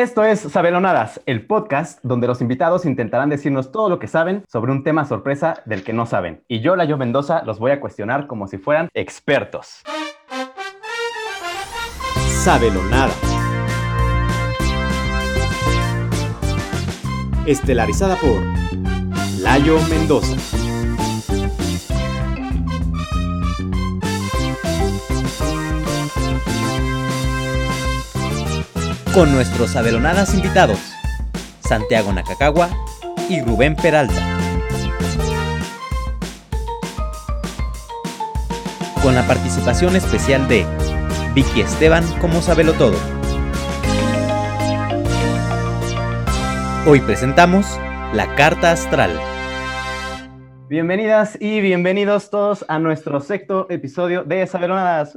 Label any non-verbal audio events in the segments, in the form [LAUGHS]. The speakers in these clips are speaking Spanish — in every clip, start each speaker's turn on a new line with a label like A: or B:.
A: Esto es Sabelonadas, el podcast donde los invitados intentarán decirnos todo lo que saben sobre un tema sorpresa del que no saben. Y yo, Layo Mendoza, los voy a cuestionar como si fueran expertos.
B: Sabelonadas. Estelarizada por Layo Mendoza. Con nuestros abelonadas invitados, Santiago Nakakawa y Rubén Peralta. Con la participación especial de Vicky Esteban como Sabelo Todo. Hoy presentamos la Carta Astral.
A: Bienvenidas y bienvenidos todos a nuestro sexto episodio de Sabelonadas.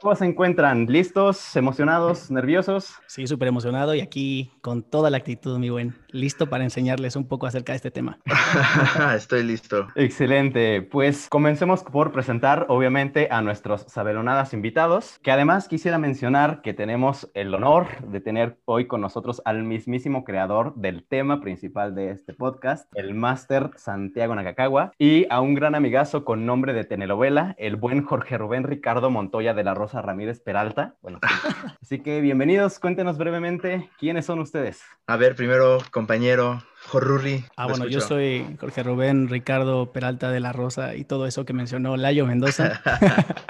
A: ¿Cómo se encuentran? ¿Listos? ¿Emocionados? ¿Nerviosos?
C: Sí, súper emocionado y aquí con toda la actitud, mi buen. Listo para enseñarles un poco acerca de este tema. [LAUGHS]
D: Estoy listo.
A: Excelente. Pues comencemos por presentar, obviamente, a nuestros sabelonadas invitados, que además quisiera mencionar que tenemos el honor de tener hoy con nosotros al mismísimo creador del tema principal de este podcast, el máster Santiago Nakakawa, y a un gran amigazo con nombre de telenovela, el buen Jorge Rubén Ricardo Montoya de la Rosa Ramírez Peralta. Bueno, [LAUGHS] así que bienvenidos, cuéntenos brevemente quiénes son ustedes.
D: A ver, primero, compañero Jorruri.
C: Ah, bueno, yo soy Jorge Rubén Ricardo Peralta de la Rosa y todo eso que mencionó Layo Mendoza. [LAUGHS]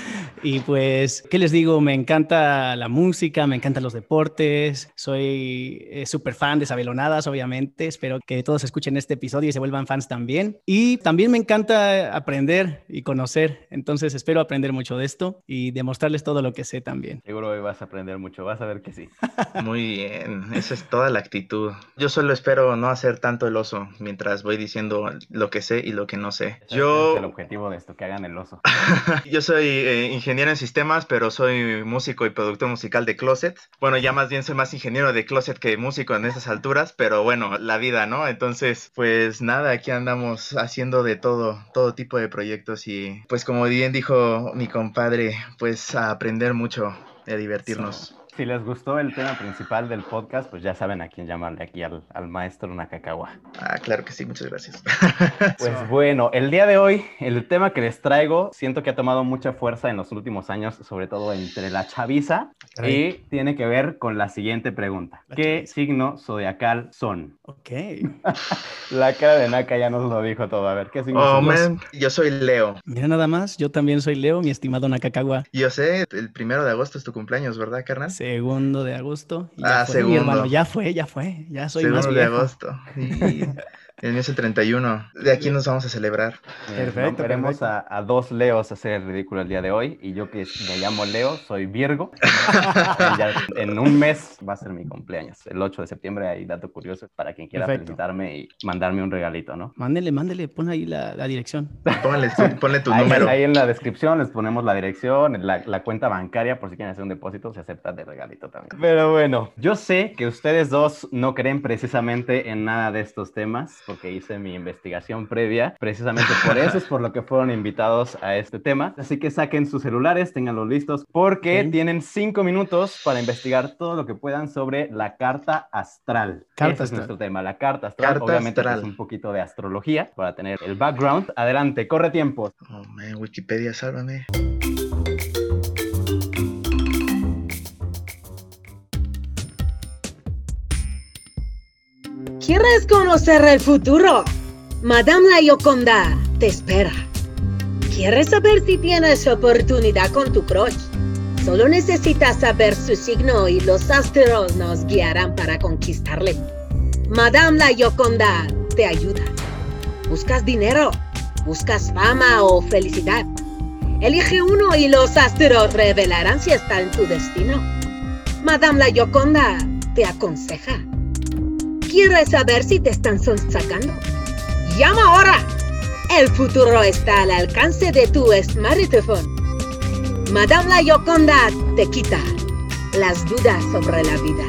C: [LAUGHS] y pues, ¿qué les digo? Me encanta la música, me encantan los deportes, soy eh, súper fan de Sabelonadas, obviamente. Espero que todos escuchen este episodio y se vuelvan fans también. Y también me encanta aprender y conocer, entonces espero aprender mucho de esto y demostrarles todo lo que sé también.
A: Seguro hoy vas a aprender mucho, vas a ver que sí. [LAUGHS]
D: Muy bien, esa es toda la actitud. Yo solo espero no hacer tanto el oso mientras voy diciendo lo que sé y lo que no sé.
A: Yo... Es el objetivo de esto, que hagan el oso. [LAUGHS]
D: Yo soy eh, ingeniero en sistemas, pero soy músico y productor musical de Closet. Bueno, ya más bien soy más ingeniero de Closet que músico en estas alturas, pero bueno, la vida, ¿no? Entonces, pues nada, aquí andamos haciendo de todo, todo tipo de proyectos y pues como bien dijo mi compadre, pues a aprender mucho y a divertirnos.
A: Si les gustó el tema principal del podcast, pues ya saben a quién llamarle aquí al, al maestro Nakakawa.
D: Ah, claro que sí, muchas gracias. [LAUGHS]
A: Pues bueno, el día de hoy, el tema que les traigo, siento que ha tomado mucha fuerza en los últimos años, sobre todo entre la chaviza, y tiene que ver con la siguiente pregunta. ¿Qué signo zodiacal son?
C: Ok. [LAUGHS]
A: la cara de Naka ya nos lo dijo todo. A ver, ¿qué signo
D: oh, man. Yo soy Leo.
C: Mira nada más, yo también soy Leo, mi estimado Nakakawa.
D: Yo sé, el primero de agosto es tu cumpleaños, ¿verdad, carnal?
C: Segundo de agosto.
D: ah, segundo. Mi hermano,
C: ya fue, ya fue. Ya soy
D: segundo
C: más viejo.
D: de agosto. Sí. [LAUGHS] El mío es el 31. De aquí nos vamos a celebrar.
A: Perfecto. Veremos a, a, dos Leos hacer el ridículo el día de hoy. Y yo que me llamo Leo, soy Virgo. [LAUGHS] ya en un mes va a ser mi cumpleaños. El 8 de septiembre hay dato curioso para quien quiera Perfecto. felicitarme y mandarme un regalito, ¿no?
C: Mándele, mándele, pon ahí la, la dirección.
D: Póngale, ponle tu [LAUGHS]
A: ahí,
D: número.
A: Ahí en la descripción les ponemos la dirección, la, la, cuenta bancaria por si quieren hacer un depósito, se acepta de regalito también. Pero bueno, yo sé que ustedes dos no creen precisamente en nada de estos temas porque hice mi investigación previa. Precisamente por eso es por lo que fueron invitados a este tema. Así que saquen sus celulares, tenganlos listos, porque sí. tienen cinco minutos para investigar todo lo que puedan sobre la carta astral.
C: Carta
A: Ese
C: astral.
A: es nuestro tema, la carta astral.
D: Carta
A: Obviamente
D: astral.
A: es un poquito de astrología para tener el background. Adelante, corre tiempo.
D: Oh, man, Wikipedia, sálvame.
E: ¿Quieres conocer el futuro? Madame la Yoconda te espera. ¿Quieres saber si tienes oportunidad con tu crush? Solo necesitas saber su signo y los astros nos guiarán para conquistarle. Madame la Yoconda te ayuda. ¿Buscas dinero? ¿Buscas fama o felicidad? Elige uno y los astros revelarán si está en tu destino. Madame la Yoconda te aconseja. ¿Quieres saber si te están sonsacando? ¡Llama ahora! El futuro está al alcance de tu smartphone. Madame la Yoconda te quita las dudas sobre la vida.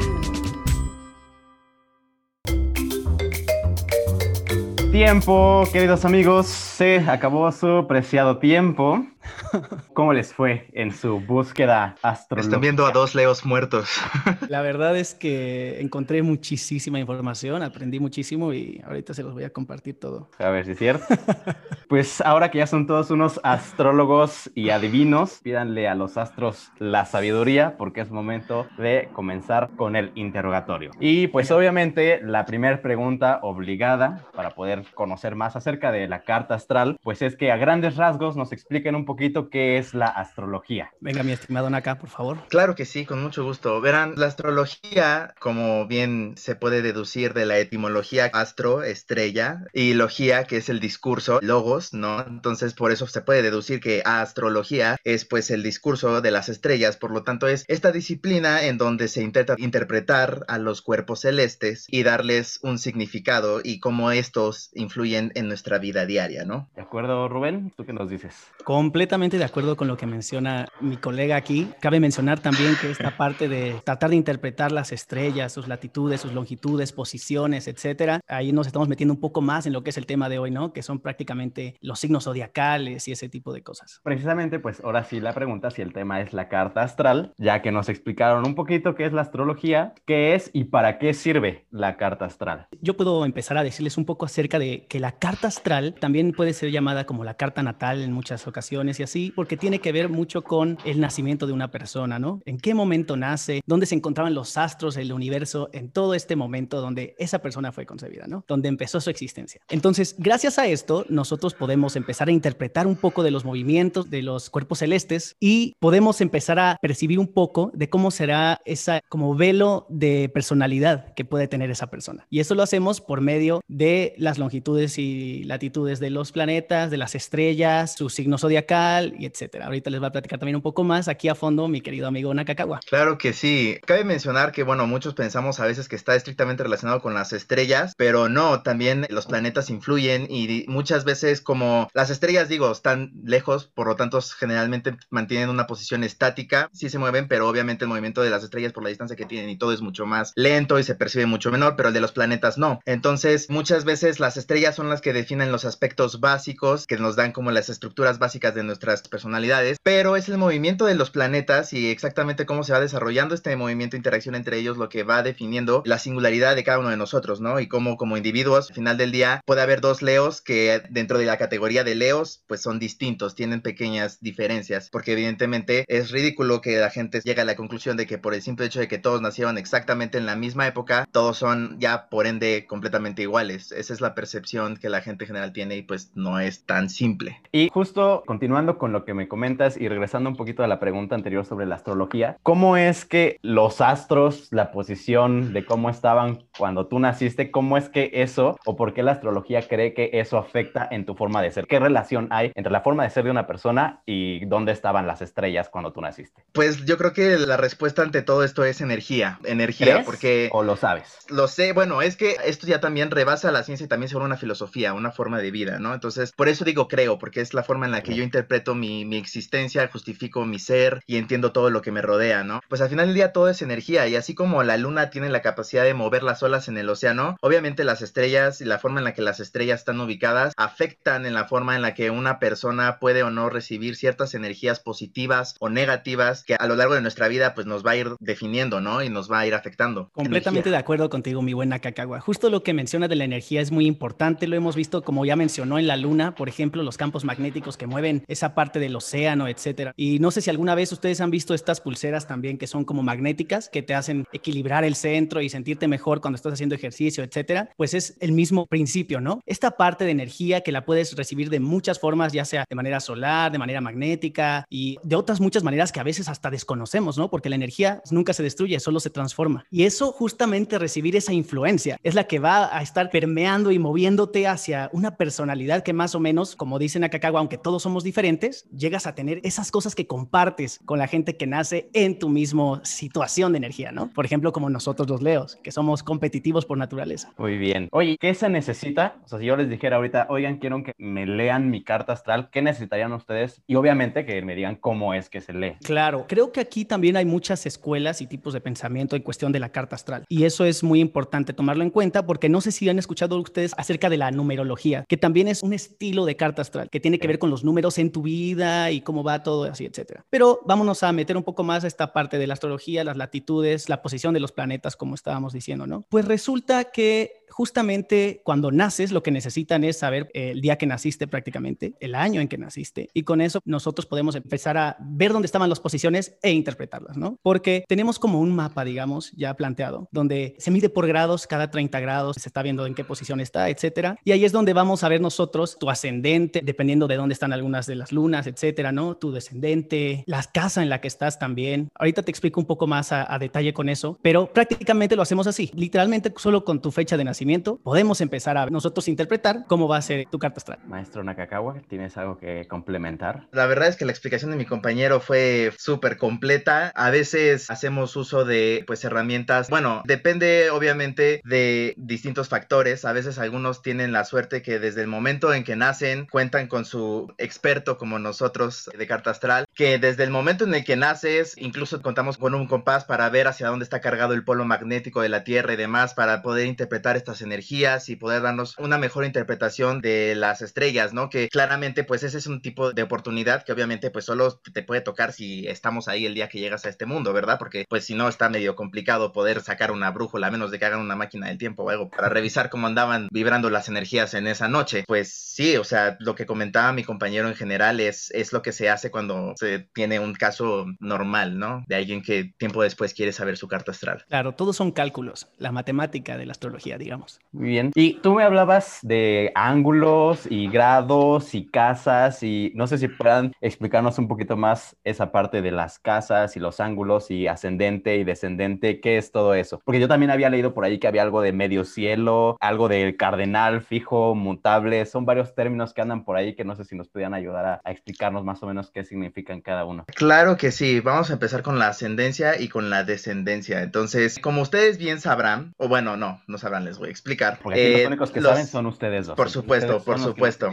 A: Tiempo, queridos amigos, se acabó su preciado tiempo. [LAUGHS] ¿Cómo les fue en su búsqueda astrológica?
D: Están viendo a dos leos muertos. [LAUGHS]
C: La verdad es que encontré muchísima información, aprendí muchísimo y ahorita se los voy a compartir todo.
A: A ver si es cierto. [LAUGHS] pues ahora que ya son todos unos astrólogos y adivinos, pídanle a los astros la sabiduría porque es momento de comenzar con el interrogatorio. Y pues obviamente la primera pregunta obligada para poder conocer más acerca de la carta astral, pues es que a grandes rasgos nos expliquen un poquito qué es la astrología.
C: Venga, mi estimado Naka, por favor.
D: Claro que sí, con mucho gusto. Verán, la astrología, como bien se puede deducir de la etimología astro, estrella, y logía, que es el discurso, logos, ¿no? Entonces, por eso se puede deducir que astrología es pues el discurso de las estrellas, por lo tanto es esta disciplina en donde se intenta interpretar a los cuerpos celestes y darles un significado y cómo estos influyen en nuestra vida diaria, ¿no?
A: ¿De acuerdo, Rubén? ¿Tú qué nos dices?
C: Completamente de acuerdo con lo que menciona mi colega aquí. Cabe mencionar también que esta parte de tratar de interpretar las estrellas, sus latitudes, sus longitudes, posiciones, etcétera, ahí nos estamos metiendo un poco más en lo que es el tema de hoy, ¿no? Que son prácticamente los signos zodiacales y ese tipo de cosas.
A: Precisamente, pues ahora sí la pregunta si el tema es la carta astral, ya que nos explicaron un poquito qué es la astrología, qué es y para qué sirve la carta astral.
C: Yo puedo empezar a decirles un poco acerca de que la carta astral también puede ser llamada como la carta natal en muchas ocasiones así, porque tiene que ver mucho con el nacimiento de una persona, ¿no? En qué momento nace, dónde se encontraban los astros, el universo, en todo este momento donde esa persona fue concebida, ¿no? Donde empezó su existencia. Entonces, gracias a esto, nosotros podemos empezar a interpretar un poco de los movimientos de los cuerpos celestes y podemos empezar a percibir un poco de cómo será esa como velo de personalidad que puede tener esa persona. Y eso lo hacemos por medio de las longitudes y latitudes de los planetas, de las estrellas, su signo zodiacal y etcétera. Ahorita les voy a platicar también un poco más aquí a fondo mi querido amigo Nakakawa.
D: Claro que sí. Cabe mencionar que, bueno, muchos pensamos a veces que está estrictamente relacionado con las estrellas, pero no, también los planetas influyen y muchas veces como las estrellas, digo, están lejos, por lo tanto generalmente mantienen una posición estática, sí se mueven, pero obviamente el movimiento de las estrellas por la distancia que tienen y todo es mucho más lento y se percibe mucho menor, pero el de los planetas no. Entonces, muchas veces las estrellas son las que definen los aspectos básicos que nos dan como las estructuras básicas de nuestras personalidades, pero es el movimiento de los planetas y exactamente cómo se va desarrollando este movimiento interacción entre ellos lo que va definiendo la singularidad de cada uno de nosotros, ¿no? Y cómo como individuos, al final del día, puede haber dos leos que dentro de la categoría de leos, pues son distintos, tienen pequeñas diferencias, porque evidentemente es ridículo que la gente llegue a la conclusión de que por el simple hecho de que todos nacieron exactamente en la misma época, todos son ya por ende completamente iguales. Esa es la percepción que la gente general tiene y pues no es tan simple.
A: Y justo continuando con lo que me comentas y regresando un poquito a la pregunta anterior sobre la astrología, ¿cómo es que los astros, la posición de cómo estaban cuando tú naciste, cómo es que eso o por qué la astrología cree que eso afecta en tu forma de ser? ¿Qué relación hay entre la forma de ser de una persona y dónde estaban las estrellas cuando tú naciste?
D: Pues yo creo que la respuesta ante todo esto es energía, energía,
A: ¿Crees
D: porque
A: ¿O lo sabes?
D: lo sé, bueno, es que esto ya también rebasa la ciencia y también se vuelve una filosofía, una forma de vida, ¿no? Entonces, por eso digo creo, porque es la forma en la que yo interpreto mi, mi existencia, justifico mi ser y entiendo todo lo que me rodea, ¿no? Pues al final del día todo es energía y así como la luna tiene la capacidad de mover las olas en el océano, obviamente las estrellas y la forma en la que las estrellas están ubicadas afectan en la forma en la que una persona puede o no recibir ciertas energías positivas o negativas que a lo largo de nuestra vida pues nos va a ir definiendo, ¿no? Y nos va a ir afectando.
C: Completamente de acuerdo contigo, mi buena Cacagua. Justo lo que menciona de la energía es muy importante. Lo hemos visto, como ya mencionó en la Luna, por ejemplo, los campos magnéticos que mueven esa parte del océano, etcétera. Y no sé si alguna vez ustedes han visto estas pulseras también que son como magnéticas, que te hacen equilibrar el centro y sentirte mejor cuando estás haciendo ejercicio, etcétera. Pues es el mismo principio, ¿no? Esta parte de energía que la puedes recibir de muchas formas, ya sea de manera solar, de manera magnética y de otras muchas maneras que a veces hasta desconocemos, ¿no? Porque la energía nunca se destruye, solo se transforma. Y eso justamente recibir esa influencia es la que va a estar permeando y moviéndote hacia una personalidad que más o menos, como dicen acá, aunque todos somos diferentes, llegas a tener esas cosas que compartes con la gente que nace en tu mismo situación de energía, ¿no? Por ejemplo, como nosotros los leos, que somos competitivos por naturaleza.
A: Muy bien. Oye, ¿qué se necesita? O sea, si yo les dijera ahorita, oigan, quiero que me lean mi carta astral, ¿qué necesitarían ustedes? Y obviamente que me digan cómo es que se lee.
C: Claro, creo que aquí también hay muchas escuelas y tipos de pensamiento en cuestión de la carta astral. Y eso es muy importante tomarlo en cuenta porque no sé si han escuchado ustedes acerca de la numerología, que también es un estilo de carta astral que tiene que ver con los números en tu vida y cómo va todo así, etcétera. Pero vámonos a meter un poco más a esta parte de la astrología, las latitudes, la posición de los planetas, como estábamos diciendo, ¿no? Pues resulta que justamente cuando naces lo que necesitan es saber eh, el día que naciste prácticamente, el año en que naciste. Y con eso nosotros podemos empezar a ver dónde estaban las posiciones e interpretarlas, ¿no? Porque tenemos como un mapa, digamos, ya planteado, donde se mide por grados, cada 30 grados se está viendo en qué posición está, etcétera. Y ahí es donde vamos a ver nosotros tu ascendente, dependiendo de dónde están algunas de las lunas, etcétera, ¿no? Tu descendente, la casa en la que estás también. Ahorita te explico un poco más a, a detalle con eso, pero prácticamente lo hacemos así, literalmente solo con tu fecha de nacimiento podemos empezar a nosotros interpretar cómo va a ser tu carta astral.
A: Maestro Nakakawa, ¿tienes algo que complementar?
D: La verdad es que la explicación de mi compañero fue súper completa. A veces hacemos uso de pues herramientas, bueno, depende obviamente de distintos factores. A veces algunos tienen la suerte que desde el momento en que nacen cuentan con su experto como nosotros de carta astral, que desde el momento en el que naces incluso contamos con un compás para ver hacia dónde está cargado el polo magnético de la Tierra y demás para poder interpretar estas energías y poder darnos una mejor interpretación de las estrellas, ¿no? Que claramente pues ese es un tipo de oportunidad que obviamente pues solo te puede tocar si estamos ahí el día que llegas a este mundo, ¿verdad? Porque pues si no está medio complicado poder sacar una brújula a menos de que hagan una máquina del tiempo o algo para revisar cómo andaban vibrando las energías en esa noche. Pues sí, o sea, lo que comentaba mi compañero en general es, es lo que se hace cuando se tiene un caso normal, ¿no? De alguien que tiempo después quiere saber su carta astral.
C: Claro, todos son cálculos, la matemática de la astrología, digamos.
A: Muy bien. Y tú me hablabas de ángulos y grados y casas y no sé si puedan explicarnos un poquito más esa parte de las casas y los ángulos y ascendente y descendente, ¿qué es todo eso? Porque yo también había leído por ahí que había algo de medio cielo, algo del cardenal fijo, mutable, son varios términos que andan por ahí que no sé si nos podían ayudar a, a explicarnos más o menos qué significan cada uno.
D: Claro que sí, vamos a empezar con la ascendencia y con la descendencia. Entonces, como ustedes bien sabrán, o bueno, no, no sabrán, les voy explicar.
A: Porque aquí los eh, únicos que saben son ustedes dos.
D: Por supuesto, por supuesto.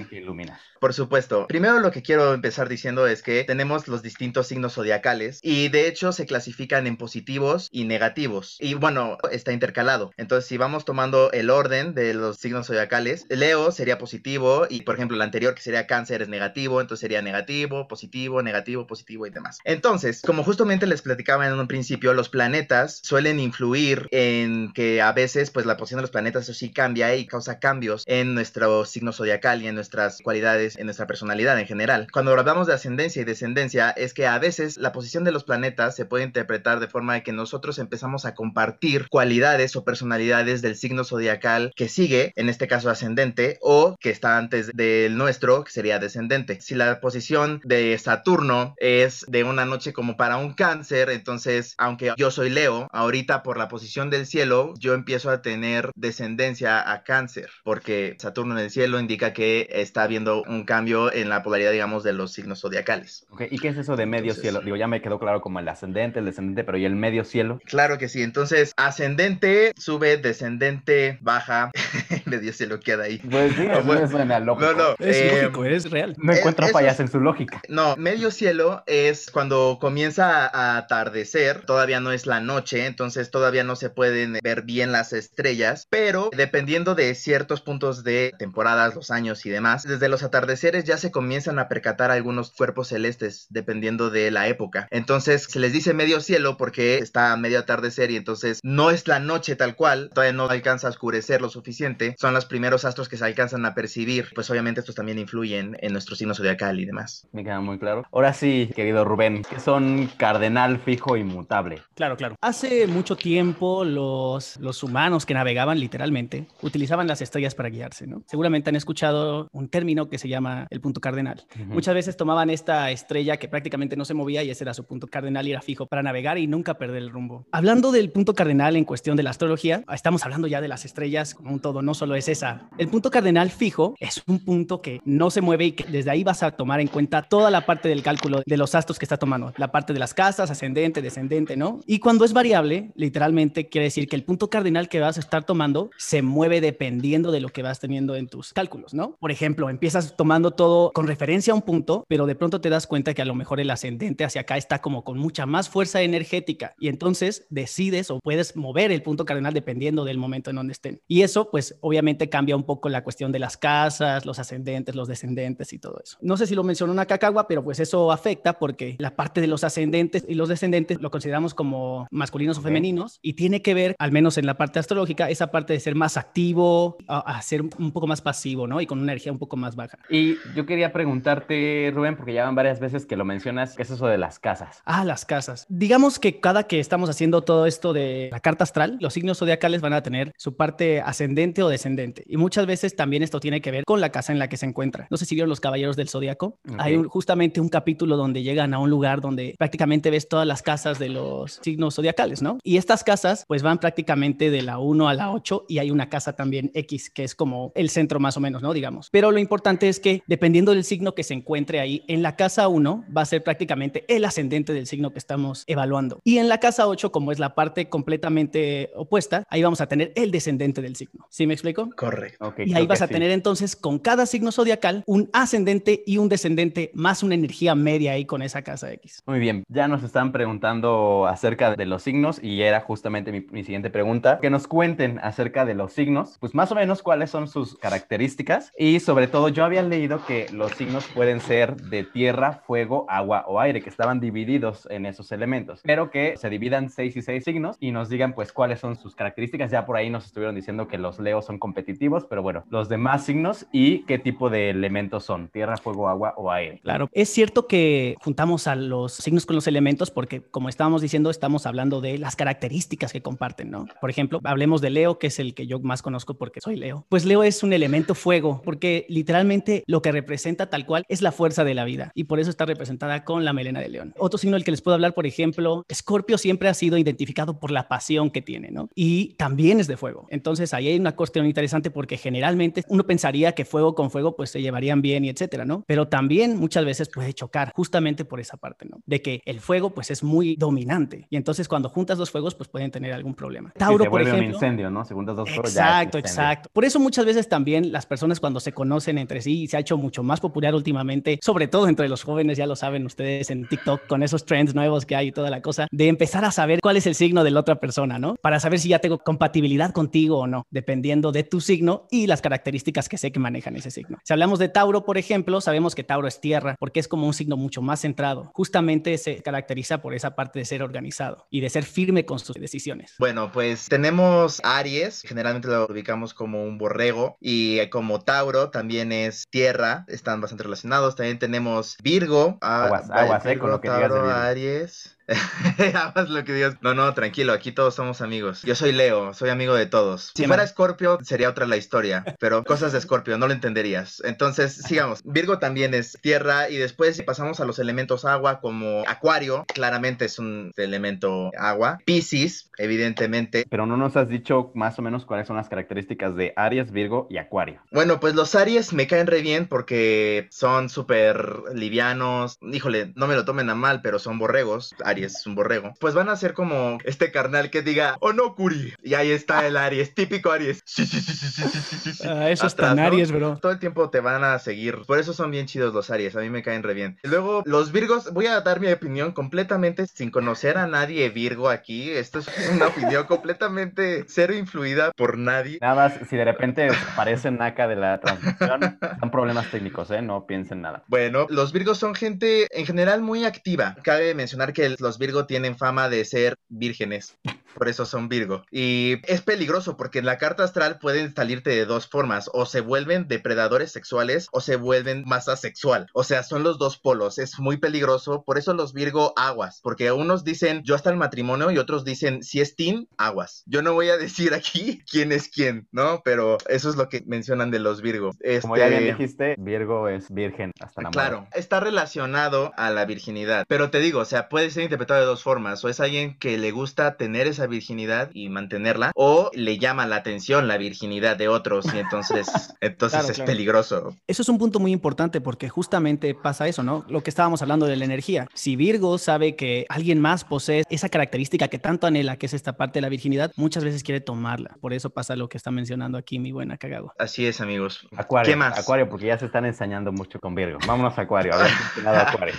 D: Por supuesto. Primero lo que quiero empezar diciendo es que tenemos los distintos signos zodiacales y de hecho se clasifican en positivos y negativos. Y bueno, está intercalado. Entonces, si vamos tomando el orden de los signos zodiacales, Leo sería positivo y por ejemplo el anterior que sería cáncer es negativo, entonces sería negativo, positivo, negativo, positivo y demás. Entonces, como justamente les platicaba en un principio, los planetas suelen influir en que a veces pues la posición de los planetas eso sí cambia y causa cambios en nuestro signo zodiacal y en nuestras cualidades, en nuestra personalidad en general. Cuando hablamos de ascendencia y descendencia, es que a veces la posición de los planetas se puede interpretar de forma de que nosotros empezamos a compartir cualidades o personalidades del signo zodiacal que sigue, en este caso ascendente, o que está antes del nuestro, que sería descendente. Si la posición de Saturno es de una noche como para un cáncer, entonces, aunque yo soy Leo, ahorita por la posición del cielo, yo empiezo a tener descendencia a cáncer, porque Saturno en el cielo indica que está habiendo un cambio en la polaridad, digamos, de los signos zodiacales.
A: Okay. ¿Y qué es eso de medio cielo? Digo, ya me quedó claro como el ascendente, el descendente, pero ¿y el medio cielo?
D: Claro que sí. Entonces, ascendente sube, descendente baja, [LAUGHS] medio cielo queda ahí.
A: Pues sí, [LAUGHS] eso no, suena lógico.
C: No, no. Es eh, lógico, es real.
A: No encuentro fallas en su lógica.
D: No, medio cielo es cuando comienza a atardecer, todavía no es la noche, entonces todavía no se pueden ver bien las estrellas, pero pero dependiendo de ciertos puntos de temporadas, los años y demás, desde los atardeceres ya se comienzan a percatar algunos cuerpos celestes dependiendo de la época. Entonces se les dice medio cielo porque está medio atardecer y entonces no es la noche tal cual, todavía no alcanza a oscurecer lo suficiente, son los primeros astros que se alcanzan a percibir, pues obviamente estos también influyen en nuestro signo zodiacal y demás.
A: Me queda muy claro. Ahora sí, querido Rubén, que son cardenal fijo y mutable.
C: Claro, claro. Hace mucho tiempo los, los humanos que navegaban literalmente utilizaban las estrellas para guiarse, ¿no? Seguramente han escuchado un término que se llama el punto cardenal. Muchas veces tomaban esta estrella que prácticamente no se movía y ese era su punto cardenal y era fijo para navegar y nunca perder el rumbo. Hablando del punto cardenal en cuestión de la astrología, estamos hablando ya de las estrellas como un todo, no solo es esa. El punto cardenal fijo es un punto que no se mueve y que desde ahí vas a tomar en cuenta toda la parte del cálculo de los astros que está tomando, la parte de las casas, ascendente, descendente, ¿no? Y cuando es variable, literalmente quiere decir que el punto cardenal que vas a estar tomando se mueve dependiendo de lo que vas teniendo en tus cálculos, ¿no? Por ejemplo, empiezas tomando todo con referencia a un punto, pero de pronto te das cuenta que a lo mejor el ascendente hacia acá está como con mucha más fuerza energética y entonces decides o puedes mover el punto cardenal dependiendo del momento en donde estén. Y eso pues obviamente cambia un poco la cuestión de las casas, los ascendentes, los descendentes y todo eso. No sé si lo mencionó Nakagawa, pero pues eso afecta porque la parte de los ascendentes y los descendentes lo consideramos como masculinos o femeninos y tiene que ver, al menos en la parte astrológica, esa parte de ser más activo, a, a ser un poco más pasivo, ¿no? Y con una energía un poco más baja.
A: Y yo quería preguntarte, Rubén, porque ya van varias veces que lo mencionas, ¿qué es eso de las casas?
C: Ah, las casas. Digamos que cada que estamos haciendo todo esto de la carta astral, los signos zodiacales van a tener su parte ascendente o descendente. Y muchas veces también esto tiene que ver con la casa en la que se encuentra. No sé si vieron los Caballeros del Zodiaco. Hay un- justamente un capítulo donde llegan a un lugar donde prácticamente ves todas las casas de los signos zodiacales, ¿no? Y estas casas pues van prácticamente de la 1 a la 8 y hay una casa también X que es como el centro más o menos, ¿no? Digamos. Pero lo importante es que dependiendo del signo que se encuentre ahí, en la casa 1 va a ser prácticamente el ascendente del signo que estamos evaluando. Y en la casa 8, como es la parte completamente opuesta, ahí vamos a tener el descendente del signo. ¿Sí me explico?
D: Correcto.
C: Y ahí vas a
A: sí.
C: tener entonces con cada signo zodiacal un ascendente y un descendente más una energía media ahí con esa casa X.
A: Muy bien, ya nos están preguntando acerca de los signos y era justamente mi, mi siguiente pregunta, que nos cuenten acerca de los signos, pues más o menos cuáles son sus características y sobre todo yo había leído que los signos pueden ser de tierra, fuego, agua o aire, que estaban divididos en esos elementos, pero que se dividan seis y seis signos y nos digan pues cuáles son sus características. Ya por ahí nos estuvieron diciendo que los leos son competitivos, pero bueno, los demás signos y qué tipo de elementos son, tierra, fuego, agua o aire.
C: Claro, es cierto que juntamos a los signos con los elementos porque, como estábamos diciendo, estamos hablando de las características que comparten, ¿no? Por ejemplo, hablemos de Leo, que es el que yo más conozco porque soy Leo. Pues Leo es un elemento fuego, porque literalmente lo que representa tal cual es la fuerza de la vida y por eso está representada con la melena de león. Otro signo del que les puedo hablar, por ejemplo, Escorpio siempre ha sido identificado por la pasión que tiene, ¿no? Y también es de fuego. Entonces ahí hay una cuestión interesante porque generalmente uno pensaría que fuego con fuego pues se llevarían bien y etcétera, ¿no? Pero también muchas veces puede chocar justamente por esa parte, ¿no? De que el fuego pues es muy dominante y entonces cuando juntas dos fuegos pues pueden tener algún problema.
A: Sí,
C: Tauro,
A: se
C: por
A: un
C: ejemplo.
A: incendio, ¿no? Dos ya
C: Exacto,
A: incendio.
C: exacto. Por eso muchas veces también las personas cuando se conocen entre sí y se ha hecho mucho más popular últimamente, sobre todo entre los jóvenes, ya lo saben ustedes en TikTok con esos trends nuevos que hay y toda la cosa, de empezar a saber cuál es el signo de la otra persona, ¿no? Para saber si ya tengo compatibilidad contigo o no, dependiendo de tu signo y las características que sé que manejan ese signo. Si hablamos de Tauro, por ejemplo, sabemos que Tauro es tierra porque es como un signo mucho más centrado. Justamente se caracteriza por esa parte de ser organizado y de ser firme con sus decisiones.
D: Bueno, pues tenemos Aries, generalmente lo ubicamos como un borrego, y como Tauro también es tierra, están bastante relacionados. También tenemos Virgo, ah,
A: Aguas, aguas, eh, con lo que digas de
D: Tauro,
A: Virgo.
D: Aries. [LAUGHS] Aguas lo que digas. No, no, tranquilo, aquí todos somos amigos. Yo soy Leo, soy amigo de todos. Si fuera. Scorpio, sería otra la historia, pero [LAUGHS] cosas de Scorpio, no lo entenderías. Entonces, sigamos. Virgo también es tierra, y después pasamos a los elementos agua, como Acuario, claramente es un elemento agua. Piscis, evidentemente.
A: Pero no nos has dicho más o menos cuáles son las características de Aries, Virgo y Acuario.
D: Bueno, pues los Aries me caen re bien porque son súper livianos. Híjole, no me lo tomen a mal, pero son borregos. Aries es un borrego. Pues van a ser como este carnal que diga, oh no, Curi. Y ahí está el Aries, típico Aries. Sí, sí, sí, sí, sí, sí, sí, sí.
C: Ah, eso es
D: Atrás,
C: tan
D: ¿no?
C: Aries, bro.
D: Todo el tiempo te van a seguir. Por eso son bien chidos los Aries. A mí me caen re bien. Luego, los Virgos, voy a dar mi opinión completamente sin conocer a nadie Virgo aquí. Esto es una opinión completamente cero influida por nadie.
A: Nada más, si de repente aparece Naka de la transmisión, son problemas técnicos, ¿eh? No piensen nada.
D: Bueno, los Virgos son gente en general muy activa. Cabe mencionar que los Virgo tienen fama de ser vírgenes. Por eso son Virgo. Y es peligroso porque en la carta astral pueden salirte de dos formas. O se vuelven depredadores sexuales o se vuelven masa sexual. O sea, son los dos polos. Es muy peligroso. Por eso los Virgo aguas. Porque unos dicen yo hasta el matrimonio y otros dicen si es teen, aguas. Yo no voy a [LAUGHS] decir aquí quién es quién, ¿no? Pero eso es lo que mencionan de los Virgo.
A: Como ya bien
D: Este,
A: dijiste, Virgo es virgen hasta la muerte.
D: Claro, está relacionado a la virginidad. Pero te digo, o sea, puede ser interpretado de dos formas. O es alguien que le gusta tener esa virginidad y mantenerla, o le llama la atención la virginidad de otros y entonces, [LAUGHS] entonces
C: Claro,
D: es
C: claro.
D: peligroso.
C: Eso es un punto muy importante porque justamente pasa eso, ¿no? Lo que estábamos hablando de la energía. Si Virgo sabe que alguien más posee esa característica que tanto anhela, que es esta parte de la virginidad, muchas veces quiere tomarla. Por eso pasa lo que está mencionando aquí mi buena cagado.
D: Así es, amigos.
A: Acuario,
D: ¿Qué más?
A: Acuario, porque ya se están ensañando mucho con Virgo. Vámonos a Acuario, a ver, nada [LAUGHS] Acuario.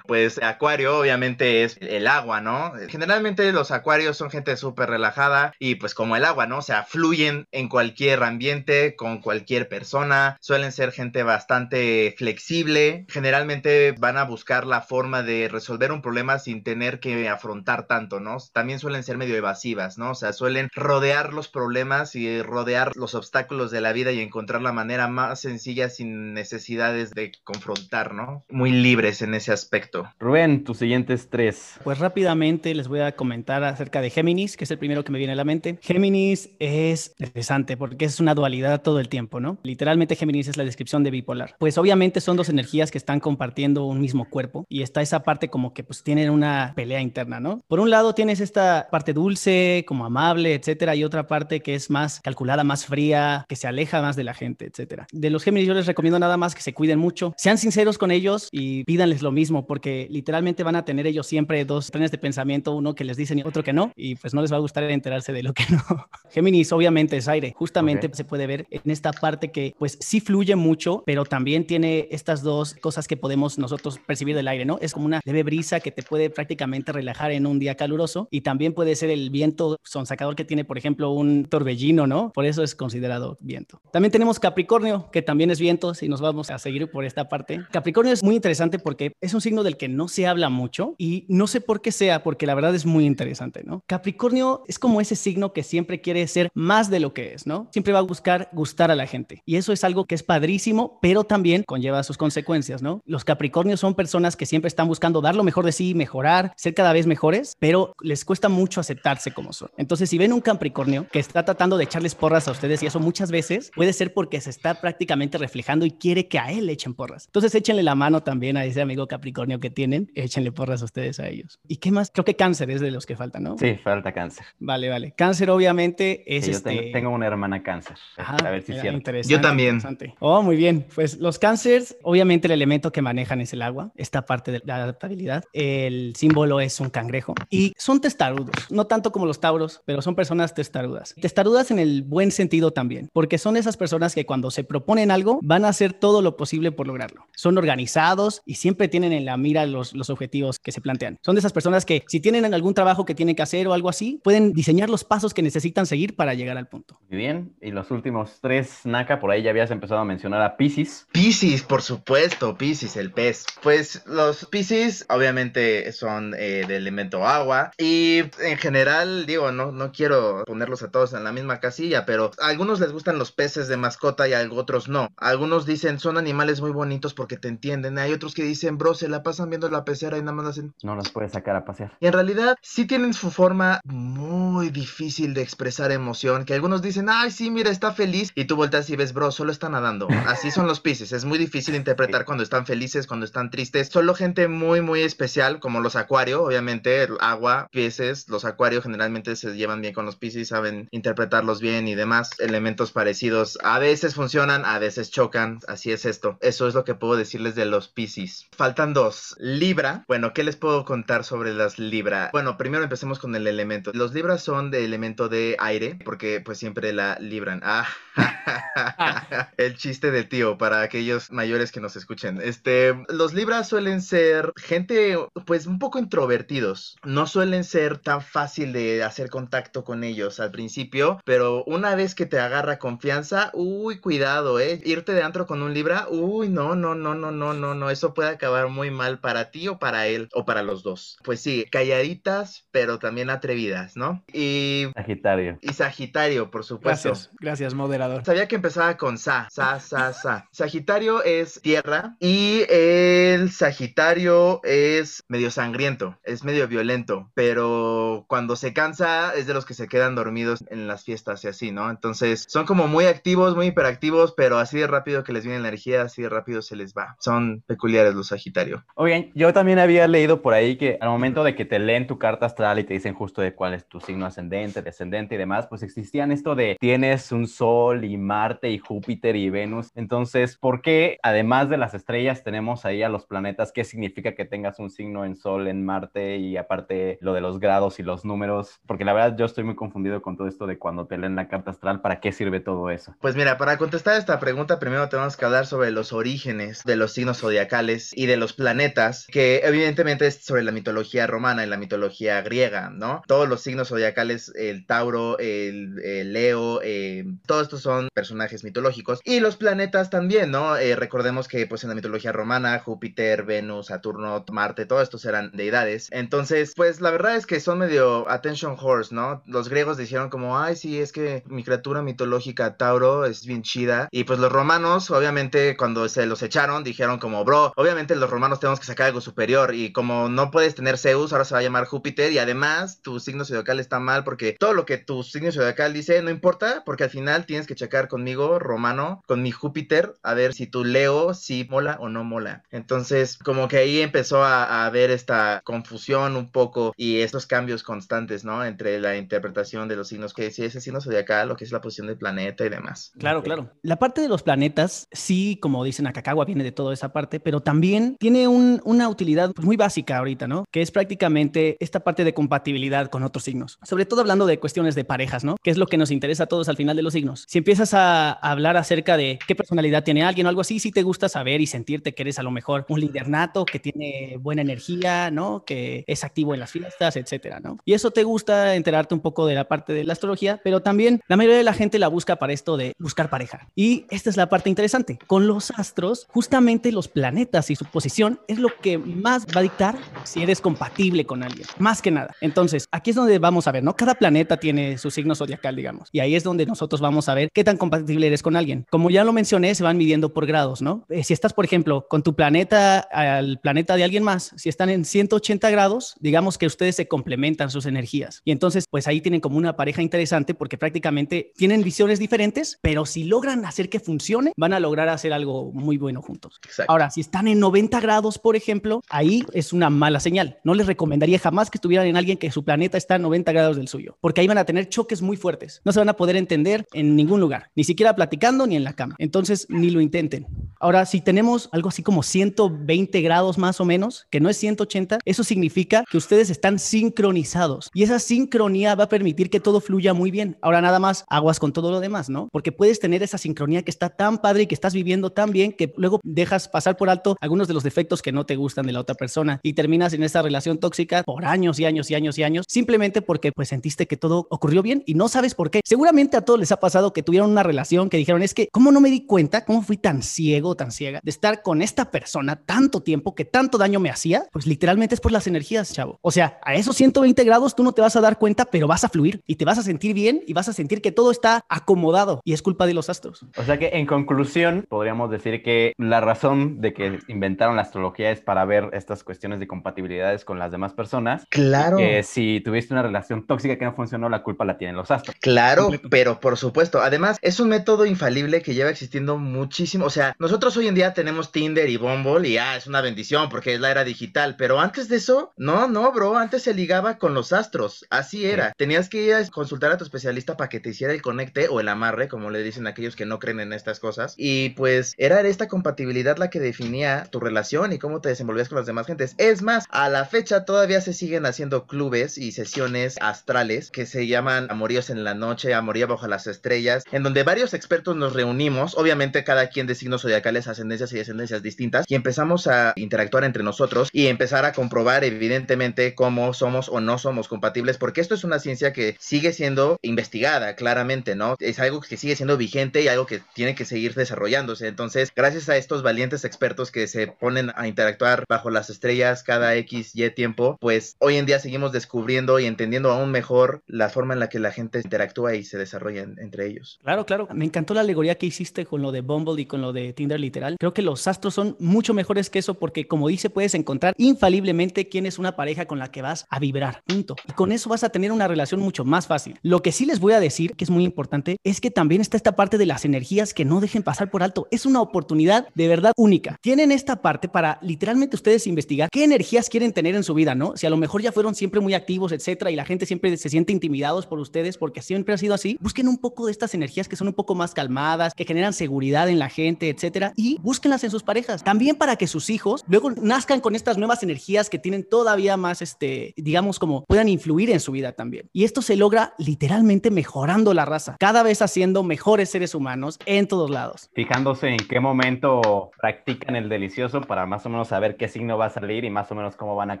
D: Pues Acuario obviamente es el agua, ¿no? Generalmente los acuarios son gente súper relajada y pues como el agua, ¿no? O sea, fluyen en cualquier ambiente, con cualquier persona, suelen ser gente bastante flexible, generalmente van a buscar la forma de resolver un problema sin tener que afrontar tanto, ¿no? También suelen ser medio evasivas, ¿no? O sea, suelen rodear los problemas y rodear los obstáculos de la vida y encontrar la manera más sencilla sin necesidades de confrontar, ¿no? Muy libres en ese aspecto.
A: Rubén, tus siguientes tres.
C: Pues rápidamente les voy a comentar acerca de Géminis, que es el primero que me viene a la mente. Géminis es interesante porque es una dualidad todo el tiempo, ¿no? Literalmente Géminis es la descripción de bipolar. Pues obviamente son dos energías que están compartiendo un mismo cuerpo y está esa parte como que pues tienen una pelea interna, ¿no? Por un lado tienes esta parte dulce, como amable, etcétera, y otra parte que es más calculada, más fría, que se aleja más de la gente, etcétera. De los Géminis yo les recomiendo nada más que se cuiden mucho, sean sinceros con ellos y pídanles lo mismo porque literalmente van a tener ellos siempre dos trenes de pensamiento, uno que les dicen y otro que no, y pues no les va a gustar enterarse de lo que [LAUGHS] no. Géminis obviamente es aire, justamente se puede ver en esta parte que pues sí fluye mucho, pero también tiene estas dos cosas que podemos nosotros percibir del aire, ¿no? Es como una leve brisa que te puede prácticamente relajar en un día caluroso y también puede ser el viento sonsacador que tiene, por ejemplo, un torbellino, ¿no? Por eso es considerado viento. También tenemos Capricornio, que también es viento, si nos vamos a seguir por esta parte. Capricornio es muy interesante porque es un signo del que no se habla mucho y no sé por qué sea, porque la verdad es muy interesante, ¿no? Capricornio es como ese signo que siempre quiere ser más de lo que es, ¿no? Siempre va a buscar gustar a la gente y eso es algo que es padrísimo, pero también conlleva sus consecuencias, ¿no? Los Capricornios son personas que siempre están buscando dar lo mejor de sí, mejorar, ser cada vez mejores, pero les cuesta mucho aceptarse como son. Entonces, si ven un Capricornio que está tratando de echarles porras a ustedes y eso muchas veces puede ser porque se está prácticamente reflejando y quiere que a él le echen porras. Entonces échenle la mano también a ese amigo Capricornio que tienen, échenle porras a ustedes a ellos. ¿Y qué más? Creo que cáncer es de los que faltan, ¿no?
A: Sí, falta cáncer.
C: Vale, vale. Cáncer obviamente es
A: Sí, yo
C: este...
A: tengo, tengo una hermana cáncer.
C: Ajá,
A: a ver si es cierto.
C: interesante,
D: Yo también.
C: interesante. Oh, muy bien. Pues los cánceres, obviamente el elemento que manejan es el agua, esta parte de la adaptabilidad. El símbolo es un cangrejo y son testarudos, no tanto como los tauros, pero son personas testarudas. Testarudas en el buen sentido también, porque son esas personas que cuando se proponen algo van a hacer todo lo posible por lograrlo. Son organizados y siempre tienen en la mira los, los objetivos que se plantean. Son de esas personas que si tienen algún trabajo que tienen que hacer o algo así, pueden diseñar los pasos que necesitan seguir para llegar al punto.
A: Muy bien. Y los últimos tres, Naka, por ahí ya habías empezado a mencionar a Pisces.
D: Piscis, por supuesto, Piscis, el pez. Pues los Piscis obviamente son eh, de elemento agua y en general, digo, no, no quiero ponerlos a todos en la misma casilla, pero a algunos les gustan los peces de mascota y a otros no. Algunos dicen son animales muy bonitos porque te entienden. Hay otros que dicen, bro, se la pasan viendo la pecera y nada más hacen...
A: No los puedes sacar a pasear.
D: Y en realidad sí tienen su forma muy difícil de expresar emoción, que algunos dicen, ay, sí, mira, está feliz, y tú volteas y ves, bro, solo está nadando. [LAUGHS] Así son los Pisces, es muy difícil interpretar cuando están felices, cuando están tristes. Solo gente muy, muy especial, como los acuarios, obviamente, el agua, peces, los acuarios generalmente se llevan bien con los Pisces, saben interpretarlos bien y demás. Elementos parecidos a veces funcionan, a veces chocan, así es esto. Eso es lo que puedo decirles de los Pisces. Faltan dos. Libra, bueno, ¿qué les puedo contar sobre las Libra? Bueno, primero empecemos con el elemento. Los Libras son de elemento de aire, porque pues siempre la libran. Ah, [LAUGHS] el chiste del tío para aquellos mayores que nos escuchen. Este, los Libras suelen ser gente pues un poco introvertidos. No suelen ser tan fácil de hacer contacto con ellos al principio, pero una vez que te agarra confianza, uy, cuidado, eh. Irte de antro con un Libra, uy, no, no, no, no, no, no, no, eso puede acabar muy mal para ti o para él o para los dos. Pues sí, calladitas, pero también atrevidas, ¿no? Y
A: Sagitario.
D: y Sagitario, por supuesto.
C: Gracias, gracias, moderador.
D: Sabía que empezaba con Sa, Sa, Sa, Sa. Sagitario es tierra y el Sagitario es medio sangriento, es medio violento, pero cuando se cansa es de los que se quedan dormidos en las fiestas y así, ¿no? Entonces son como muy activos, muy hiperactivos, pero así de rápido que les viene la energía, así de rápido se les va. Son peculiares los Sagitario.
A: Oigan, yo también había leído por ahí que al momento de que te leen tu carta astral y te dicen justo de cuál es tu signo ascendente, descendente y demás, pues existían esto de tienes un Sol y Marte y Júpiter y Venus. Entonces, ¿por qué además de las estrellas tenemos ahí a los planetas? ¿Qué significa que tengas un signo en Sol, en Marte y aparte lo de los grados y los números? Porque la verdad yo estoy muy confundido con todo esto de cuando te leen la carta astral, ¿para qué sirve todo eso?
D: Pues mira, para contestar esta pregunta primero tenemos que hablar sobre los orígenes de los signos zodiacales y de los planetas, que evidentemente es sobre la mitología romana y la mitología griega, ¿no? Todos los signos zodiacales, el Tauro, el, Leo, eh, todos estos son personajes mitológicos y los planetas también, ¿no? Eh, recordemos que pues en la mitología romana, Júpiter, Venus, Saturno, Marte, todos estos eran deidades. Entonces, pues la verdad es que son medio attention horse, ¿no? Los griegos dijeron como, ay, sí, es que mi criatura mitológica Tauro es bien chida. Y pues los romanos, obviamente, cuando se los echaron, dijeron como, bro, obviamente los romanos tenemos que sacar algo superior. Y como no puedes tener Zeus, ahora se va a llamar Júpiter. Y además, tu signo zodiacal está mal porque todo lo que tu signo zodiacal dice no importa, porque al final tienes que checar conmigo, romano, con mi Júpiter, a ver si tu Leo si mola o no mola. Entonces, como que ahí empezó a, a haber esta confusión un poco y estos cambios constantes, ¿no? Entre la interpretación de los signos, que si es el signo zodiacal, lo que es la posición del planeta y demás.
C: Claro, claro. La parte de los planetas, sí, como dicen Akakawa, viene de toda esa parte, pero también tiene una utilidad muy básica ahorita, ¿no? Que es prácticamente esta parte de compatibilidad con otros signos. Sobre todo hablando de cuestiones de parejas, ¿no? Que es lo que nos interesa a todos al final de los signos. Si empiezas a hablar acerca de qué personalidad tiene alguien o algo así, sí te gusta saber y sentirte que eres a lo mejor un líder nato, que tiene buena energía, ¿no? Que es activo en las fiestas, etcétera, ¿no? Y eso te gusta enterarte un poco de la parte de la astrología, pero también la mayoría de la gente la busca para esto de buscar pareja. Y esta es la parte interesante. Con los astros, justamente los planetas y su posición es lo que más va a dictar si eres compatible con alguien, más que nada. Entonces, aquí es donde vamos a ver, ¿no? Cada planeta tiene su signo zodiacal, digamos, y ahí es donde nosotros vamos a ver qué tan compatible eres con alguien. Como ya lo mencioné, se van midiendo por grados, ¿no? Eh, si estás, por ejemplo, con tu planeta al planeta de alguien más, si están en 180 grados, digamos que ustedes se complementan sus energías. Y entonces, pues ahí tienen como una pareja interesante porque prácticamente tienen visiones diferentes, pero si logran hacer que funcione, van a lograr hacer algo muy bueno juntos. Ahora, si están en 90 grados, por ejemplo, ahí es una mala señal. No les recomendaría jamás que estuvieran en alguien que su planeta está a 90 grados del suyo, porque ahí van a tener choques muy fuertes. No se van a poder entender en ningún lugar, ni siquiera platicando ni en la cama. Entonces, ni lo intenten. Ahora, si tenemos algo así como 120 grados más o menos, que no es 180, eso significa que ustedes están sincronizados y esa sincronía va a permitir que todo fluya muy bien. Ahora nada más aguas con todo lo demás, ¿no? Porque puedes tener esa sincronía que está tan padre y que estás viviendo tan bien que luego dejas pasar por alto algunos de los defectos que no te gustan de la otra persona y terminas en esa relación tóxica por años y años y años y años simplemente porque pues sentiste que todo ocurrió bien y no sabes por qué. Seguramente a todos les ha pasado que tuvieron una relación que dijeron, es que, ¿cómo no me di cuenta? ¿Cómo fui tan ciego, tan ciega de estar con esta persona tanto tiempo que tanto daño me hacía? Pues literalmente es por las energías, chavo. O sea, a esos 120 grados tú no te vas a dar cuenta, pero vas a fluir y te vas a sentir bien y vas a sentir que todo está acomodado y es culpa de los astros.
A: O sea que en conclusión podríamos decir que la razón de que inventaron la astrología es para ver estas cuestiones de compatibilidades con las demás personas.
D: Claro.
A: Que si tuviste una relación tóxica que no funcionó, la culpa la tienen los astros.
D: Claro, pero por supuesto. Además, es un método infalible que lleva existiendo muchísimo. O sea, nosotros hoy en día tenemos Tinder y Bumble y ah, es una bendición porque es la era digital. Pero antes de eso, no, no, bro. Antes se ligaba con los astros. Así era. Tenías que ir a consultar a tu especialista para que te hiciera el conecte o el amarre, como le dicen aquellos que no creen en estas cosas. Y pues era esta compatibilidad la que definía tu relación y cómo te desenvolvías con las demás gentes. Es más, a la fecha todavía se siguen haciendo clubes y sesiones astrales que se llaman Amoríos en la Noche, Amoría bajo las estrellas, en donde varios expertos nos reunimos, obviamente cada quien de signos zodiacales, ascendencias y descendencias distintas, y empezamos a interactuar entre nosotros y empezar a comprobar evidentemente cómo somos o no somos compatibles, porque esto es una ciencia que sigue siendo investigada claramente, ¿no? Es algo que sigue siendo vigente y algo que tiene que seguir desarrollándose. Entonces, gracias a estos valientes expertos que se ponen a interactuar bajo las estrellas cada X, Y tiempo, pues hoy en día seguimos descubriendo y entendiendo aún mejor la forma en la que la gente interactúa y se desarrolla entre ellos.
C: Claro, claro. Me encantó la alegoría que hiciste con lo de Bumble y con lo de Tinder literal. Creo que los astros son mucho mejores que eso porque, como dice, puedes encontrar infaliblemente quién es una pareja con la que vas a vibrar. Punto. Y con eso vas a tener una relación mucho más fácil. Lo que sí les voy a decir, que es muy importante, es que también está esta parte de las energías que no dejen pasar por alto. Es una oportunidad de verdad única. Tienen esta parte para literalmente ustedes investigar qué energías quieren tener en su vida, ¿no? Si a lo mejor ya fueron siempre muy activos, etcétera, y la gente siempre se siente intimidados por ustedes porque siempre ha sido así, busquen un poco de estas energías que son un poco más calmadas, que generan seguridad en la gente, etcétera, y búsquenlas en sus parejas. También para que sus hijos luego nazcan con estas nuevas energías que tienen todavía más, este, digamos, como puedan influir en su vida también. Y esto se logra literalmente mejorando la raza, cada vez haciendo mejores seres humanos en todos lados.
A: Fijándose en qué momento practican el delicioso para más o menos saber qué signo va a salir y más o menos cómo van a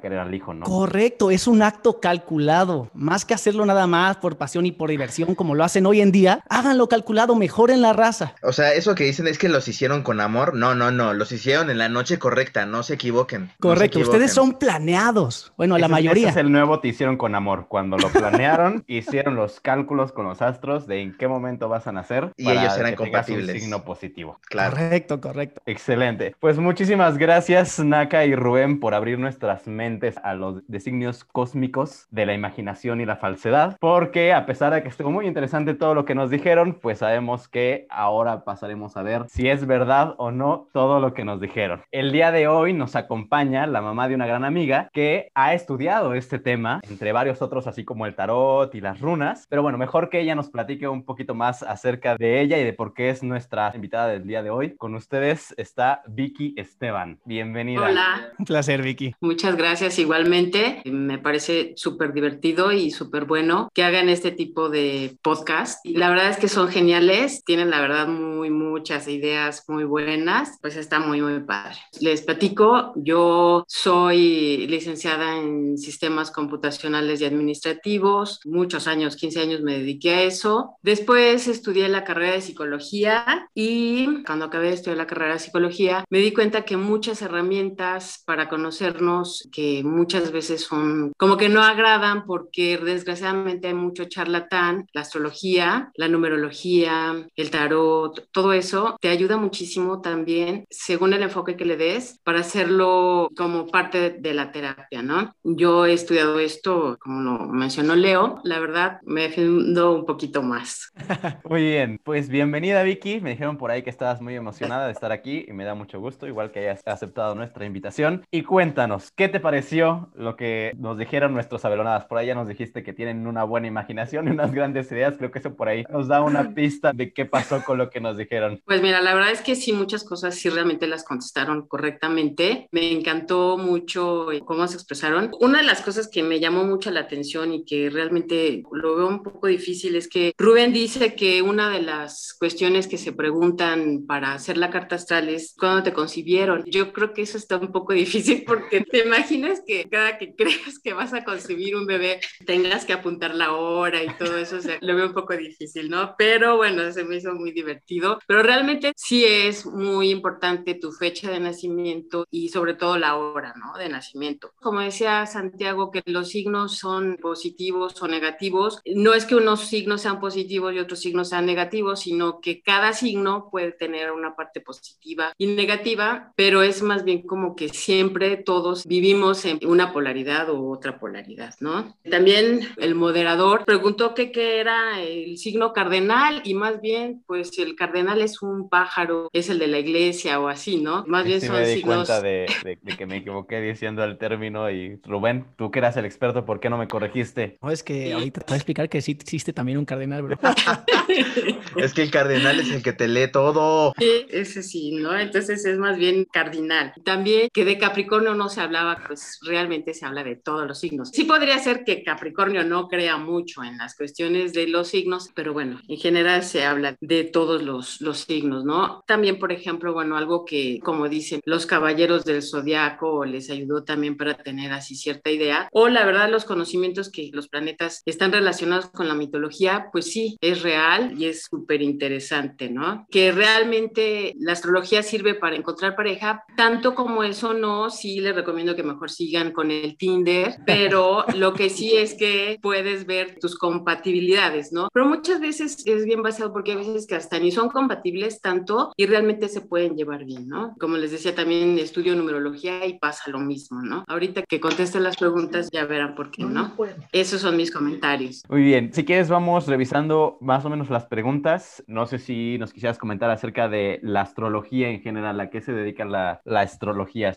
A: querer al hijo, ¿no?
C: Correcto, es un acto calculado, más que hacerlo nada más por pasión y por diversión como lo hacen hoy en día, háganlo calculado, mejoren la raza.
D: O sea, eso que dicen es que los hicieron con amor. No, no, no, los hicieron en la noche correcta, no se equivoquen. no se
C: Correcto, ustedes son planeados. Bueno, la mayoría.
A: Ese es el nuevo te hicieron con amor. Cuando lo planearon, [LAUGHS] hicieron los cálculos con los astros de en qué momento vas a nacer.
D: Y
A: para
D: ellos eran
A: que tengas un
D: compatibles.
A: signo positivo.
D: Claro.
C: Correcto, correcto.
A: Excelente. Pues muchísimas gracias, Naka y Rubén, por abrir nuestras mentes a los designios cósmicos de la imaginación y la falsedad. Porque a pesar de que estuvo muy interesante todo lo que nos dijeron, pues sabemos que ahora pasaremos a ver si es verdad o no todo lo que nos dijeron. El día de hoy nos acompaña la mamá de una gran amiga que ha estudiado este tema, entre varios otros, así como el tarot y las runas. Pero bueno, mejor que ella nos platique un poquito más acerca de ella y de por qué es nuestra invitada del día de hoy. Con ustedes está Vicky Esteban. Bienvenida.
F: Hola,
C: Un placer, Vicky.
F: muchas gracias igualmente. Me parece súper divertido y súper bueno que hagan este tipo de podcast. La verdad es que son geniales, tienen la verdad muy muchas ideas muy buenas, pues está muy muy padre. Les platico, yo soy licenciada en sistemas computacionales y administrativos, muchos años, 15 años me dediqué a eso. Después estudié la carrera de psicología y cuando acabé de estudiar la carrera de psicología me di cuenta que muchas herramientas para conocernos que muchas veces son como que no agradan porque desgraciadamente hay mucho charlatán, la astrología, la numerología, el tarot, todo eso te ayuda muchísimo también según el enfoque que le des para hacerlo como parte de la terapia, ¿no? Yo he estudiado esto, como lo mencionó Leo, la verdad me defiendo un poquito más. [LAUGHS]
A: Muy bien, pues bienvenida Vicky. Me dijeron por ahí que estabas muy emocionada de estar aquí y me da mucho gusto, igual que hayas aceptado nuestra invitación. Y cuéntanos, ¿qué te pareció lo que nos dijeron nuestros abelonadas? Por ahí ya nos dijiste que tienen una buena imaginación y unas grandes ideas. Creo que eso por ahí nos da una [LAUGHS] pista de qué pasó con lo que nos dijeron.
F: Pues mira, la verdad es que sí, muchas cosas sí realmente las contestaron correctamente. Me encantó mucho cómo se expresaron. Una de las cosas que me llamó mucho la atención y que realmente lo veo un poco difícil es que Rubén dice que una de las cuestiones que se preguntan para hacer la carta astral es cuándo te concibieron. Yo creo que eso está un poco difícil [LAUGHS] porque te imaginas que cada que creas que vas a concebir un bebé tengas que apuntar la hora y todo eso, o sea, lo veo un poco difícil, ¿no? Pero bueno, se me hizo muy divertido. Pero realmente sí es muy importante tu fecha de nacimiento y sobre todo la hora, ¿no? De nacimiento. Como decía Santiago, que los signos son positivos o negativos, no es que unos signos sean positivos y otros signos sean negativos, sino que cada signo puede tener una parte positiva y negativa, pero es más bien como que siempre todos vivimos en una polaridad u otra polaridad, ¿no? También el moderador preguntó que qué era el signo cardenal y más bien, pues el cardenal es un pájaro, es el de la iglesia o así, ¿no? Más bien
A: Sí
F: son
A: me di
F: signos...
A: cuenta de, de- de que me equivoqué diciendo el término y Rubén, tú que eras el experto, ¿por qué no me corregiste?
C: No, es que ahorita te voy a explicar que sí existe también un cardenal, bro. [LAUGHS]
D: Es que el cardenal es el que te lee todo.
F: Sí, ese sí, ¿no? Entonces es más bien cardinal. También que de Capricornio no se hablaba, pues realmente se habla de todos los signos. Sí podría ser que Capricornio no crea mucho en las cuestiones de los signos, pero bueno, en general se habla de todos los, los signos, ¿no? También, por ejemplo, bueno, algo que, como dicen, los caballeros del zodiaco les ayudó también para tener así cierta idea, o la verdad, los conocimientos que los planetas están relacionados con la mitología, pues sí, es real y es súper interesante, ¿no? Que realmente la astrología sirve para encontrar pareja, tanto como eso no, sí les recomiendo que mejor sigan con el Tinder, pero [LAUGHS] lo que sí es que puedes ver tus compatibilidades, ¿no? Pero muchas veces es bien basado porque a veces que hasta ni son compatibles tanto y realmente se pueden llevar bien, ¿no? Como les decía, también estudio numerología y pasa lo mismo, ¿no? Ahorita que contesten las preguntas ya verán por qué, ¿no? Esos son mis comentarios.
A: Muy bien, si quieres vamos revisando más o menos las preguntas. No sé si nos quisieras comentar acerca de la astrología en general, a qué se dedica la, la astrología.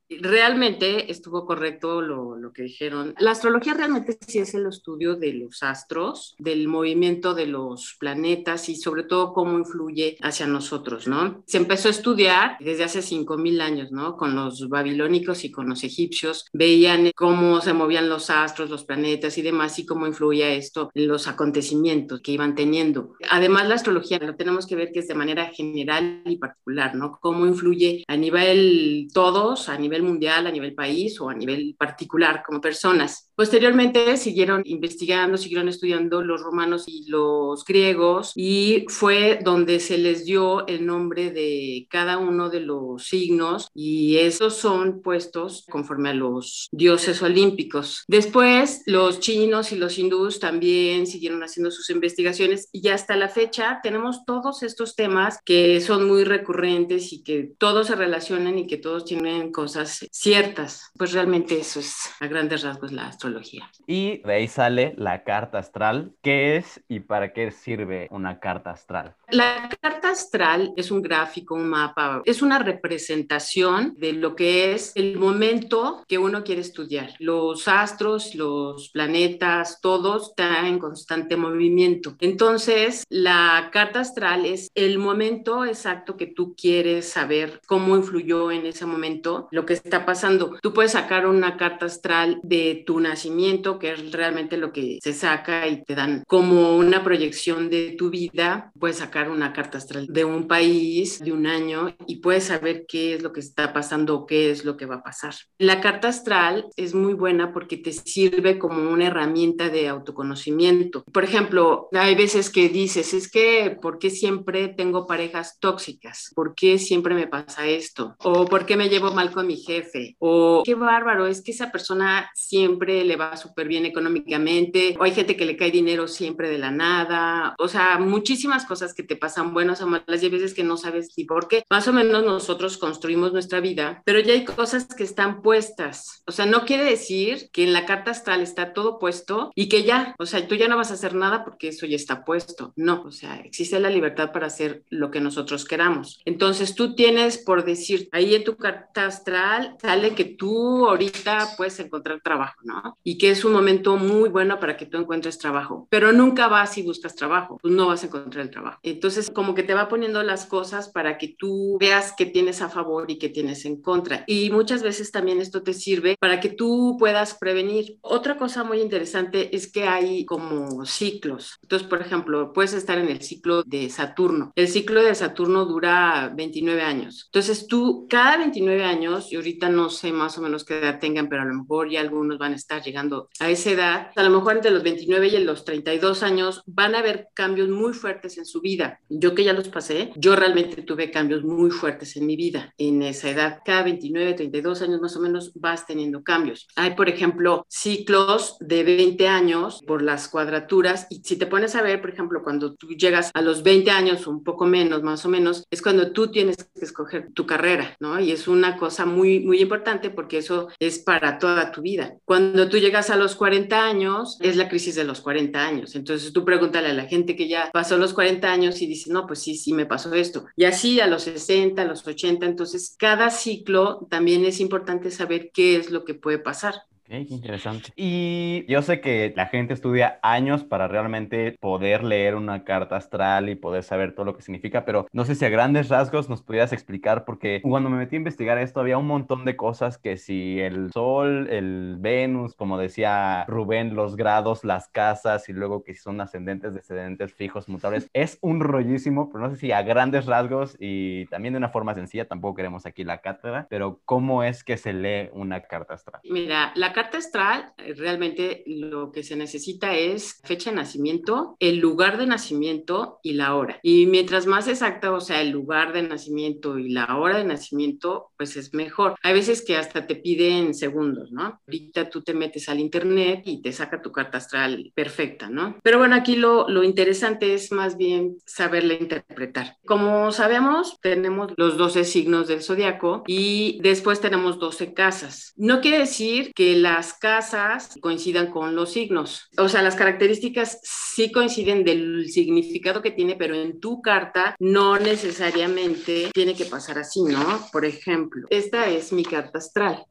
F: Realmente estuvo correcto lo, lo, que dijeron. La astrología realmente sí es el estudio de los astros, del movimiento de los planetas y sobre todo cómo influye hacia nosotros, ¿no? Se empezó a estudiar desde hace 5.000 años, ¿no? Con los babilónicos y con los egipcios, veían cómo se movían los astros, los planetas y demás y cómo influía esto en los acontecimientos que iban teniendo. Además, la astrología lo tenemos que ver que es de manera general y particular, ¿no? Cómo influye a nivel todos, a nivel mundial, a nivel país o a nivel particular como personas. Posteriormente siguieron investigando, siguieron estudiando los romanos y los griegos y fue donde se les dio el nombre de cada uno de los signos y esos son puestos conforme a los dioses olímpicos. Después los chinos y los hindús también siguieron haciendo sus investigaciones y hasta la fecha tenemos todos estos temas que son muy recurrentes y que todos se relacionan y que todos tienen cosas ciertas. Pues realmente eso es a grandes rasgos la astrología.
A: Y de ahí sale la carta astral. ¿Qué es y para qué sirve una carta astral?
F: La carta astral es un gráfico, un mapa, es una representación de lo que es el momento que uno quiere estudiar. Los astros, los planetas, todos están en constante movimiento. Entonces, la carta astral es el momento exacto que tú quieres saber cómo influyó en ese momento lo que está pasando. Tú puedes sacar una carta astral de tu nacimiento, que es realmente lo que se saca y te dan como una proyección de tu vida. Puedes sacar una carta astral de un país, de un año, y puedes saber qué es lo que está pasando o qué es lo que va a pasar. La carta astral es muy buena porque te sirve como una herramienta de autoconocimiento. Por ejemplo, hay veces que dices, es que, ¿por qué siempre tengo parejas tóxicas? ¿Por qué siempre me pasa esto? ¿O por qué me llevo mal con mi jefe? ¿O qué bárbaro, es que esa persona siempre le va súper bien económicamente? ¿O hay gente que le cae dinero siempre de la nada? O sea, muchísimas cosas que te pasan buenas o malas y hay veces que no sabes ni por qué. Más o menos nosotros construimos nuestra vida, pero ya hay cosas que están puestas. O sea, no quiere decir que en la carta astral está todo puesto y que ya, o sea, tú ya no vas a hacer nada porque eso ya está puesto. No, o sea, existe la libertad para hacer lo que nosotros queramos. Entonces tú tienes, por decir, ahí en tu carta astral sale que tú ahorita puedes encontrar trabajo, ¿no? Y que es un momento muy bueno para que tú encuentres trabajo, pero nunca vas y buscas trabajo, pues no vas a encontrar el trabajo. Entonces, como que te va poniendo las cosas para que tú veas que tienes a favor y que tienes en contra. Y muchas veces también esto te sirve para que tú puedas prevenir. Otra cosa muy interesante es que hay como ciclos. Entonces, por ejemplo, puedes estar en el ciclo de Saturno. El ciclo de Saturno dura 29 años. Entonces, tú cada 29 años, y ahorita no sé más o menos qué edad tengan, pero a lo mejor ya algunos van a estar llegando a esa edad, a lo mejor entre los 29 y los 32 años van a haber cambios muy fuertes en su vida. Yo que ya los pasé, yo realmente tuve cambios muy fuertes en mi vida en esa edad. Cada 29, 32 años más o menos vas teniendo cambios. Hay, por ejemplo, ciclos de 20 años por las cuadraturas y si te pones a ver, por ejemplo, cuando tú llegas a los 20 años, un poco menos, más o menos, es cuando tú tienes que escoger tu carrera, ¿no? Y es una cosa muy, muy importante porque eso es para toda tu vida. Cuando tú llegas a los 40 años, es la crisis de los 40 años. Entonces tú pregúntale a la gente que ya pasó los 40 años y dice, no, pues sí, sí me pasó esto. Y así a los 60, a los 80, entonces cada ciclo también es importante saber qué es lo que puede pasar.
A: Qué interesante. Y yo sé que la gente estudia años para realmente poder leer una carta astral y poder saber todo lo que significa, pero no sé si a grandes rasgos nos pudieras explicar, porque cuando me metí a investigar esto había un montón de cosas que si el Sol, el Venus, como decía Rubén, los grados, las casas y luego que si son ascendentes, descendentes, fijos, mutables, [LAUGHS] es un rollísimo, pero no sé si a grandes rasgos y también de una forma sencilla, tampoco queremos aquí la cátedra, pero ¿cómo es que se lee una carta astral?
F: Mira, la carta carta astral, eh, realmente lo que se necesita es fecha de nacimiento, el lugar de nacimiento y la hora. Y mientras más exacta, o sea, el lugar de nacimiento y la hora de nacimiento, pues es mejor. Hay veces que hasta te piden segundos, ¿no? Ahorita tú te metes al internet y te saca tu carta astral perfecta, ¿no? Pero bueno, aquí lo, lo interesante es más bien saberla interpretar. Como sabemos, tenemos los 12 signos del zodiaco y después tenemos 12 casas. No quiere decir que la las casas coincidan con los signos. O sea, las características sí coinciden del significado que tiene, pero en tu carta no necesariamente tiene que pasar así, ¿no? Por ejemplo, esta es mi carta astral.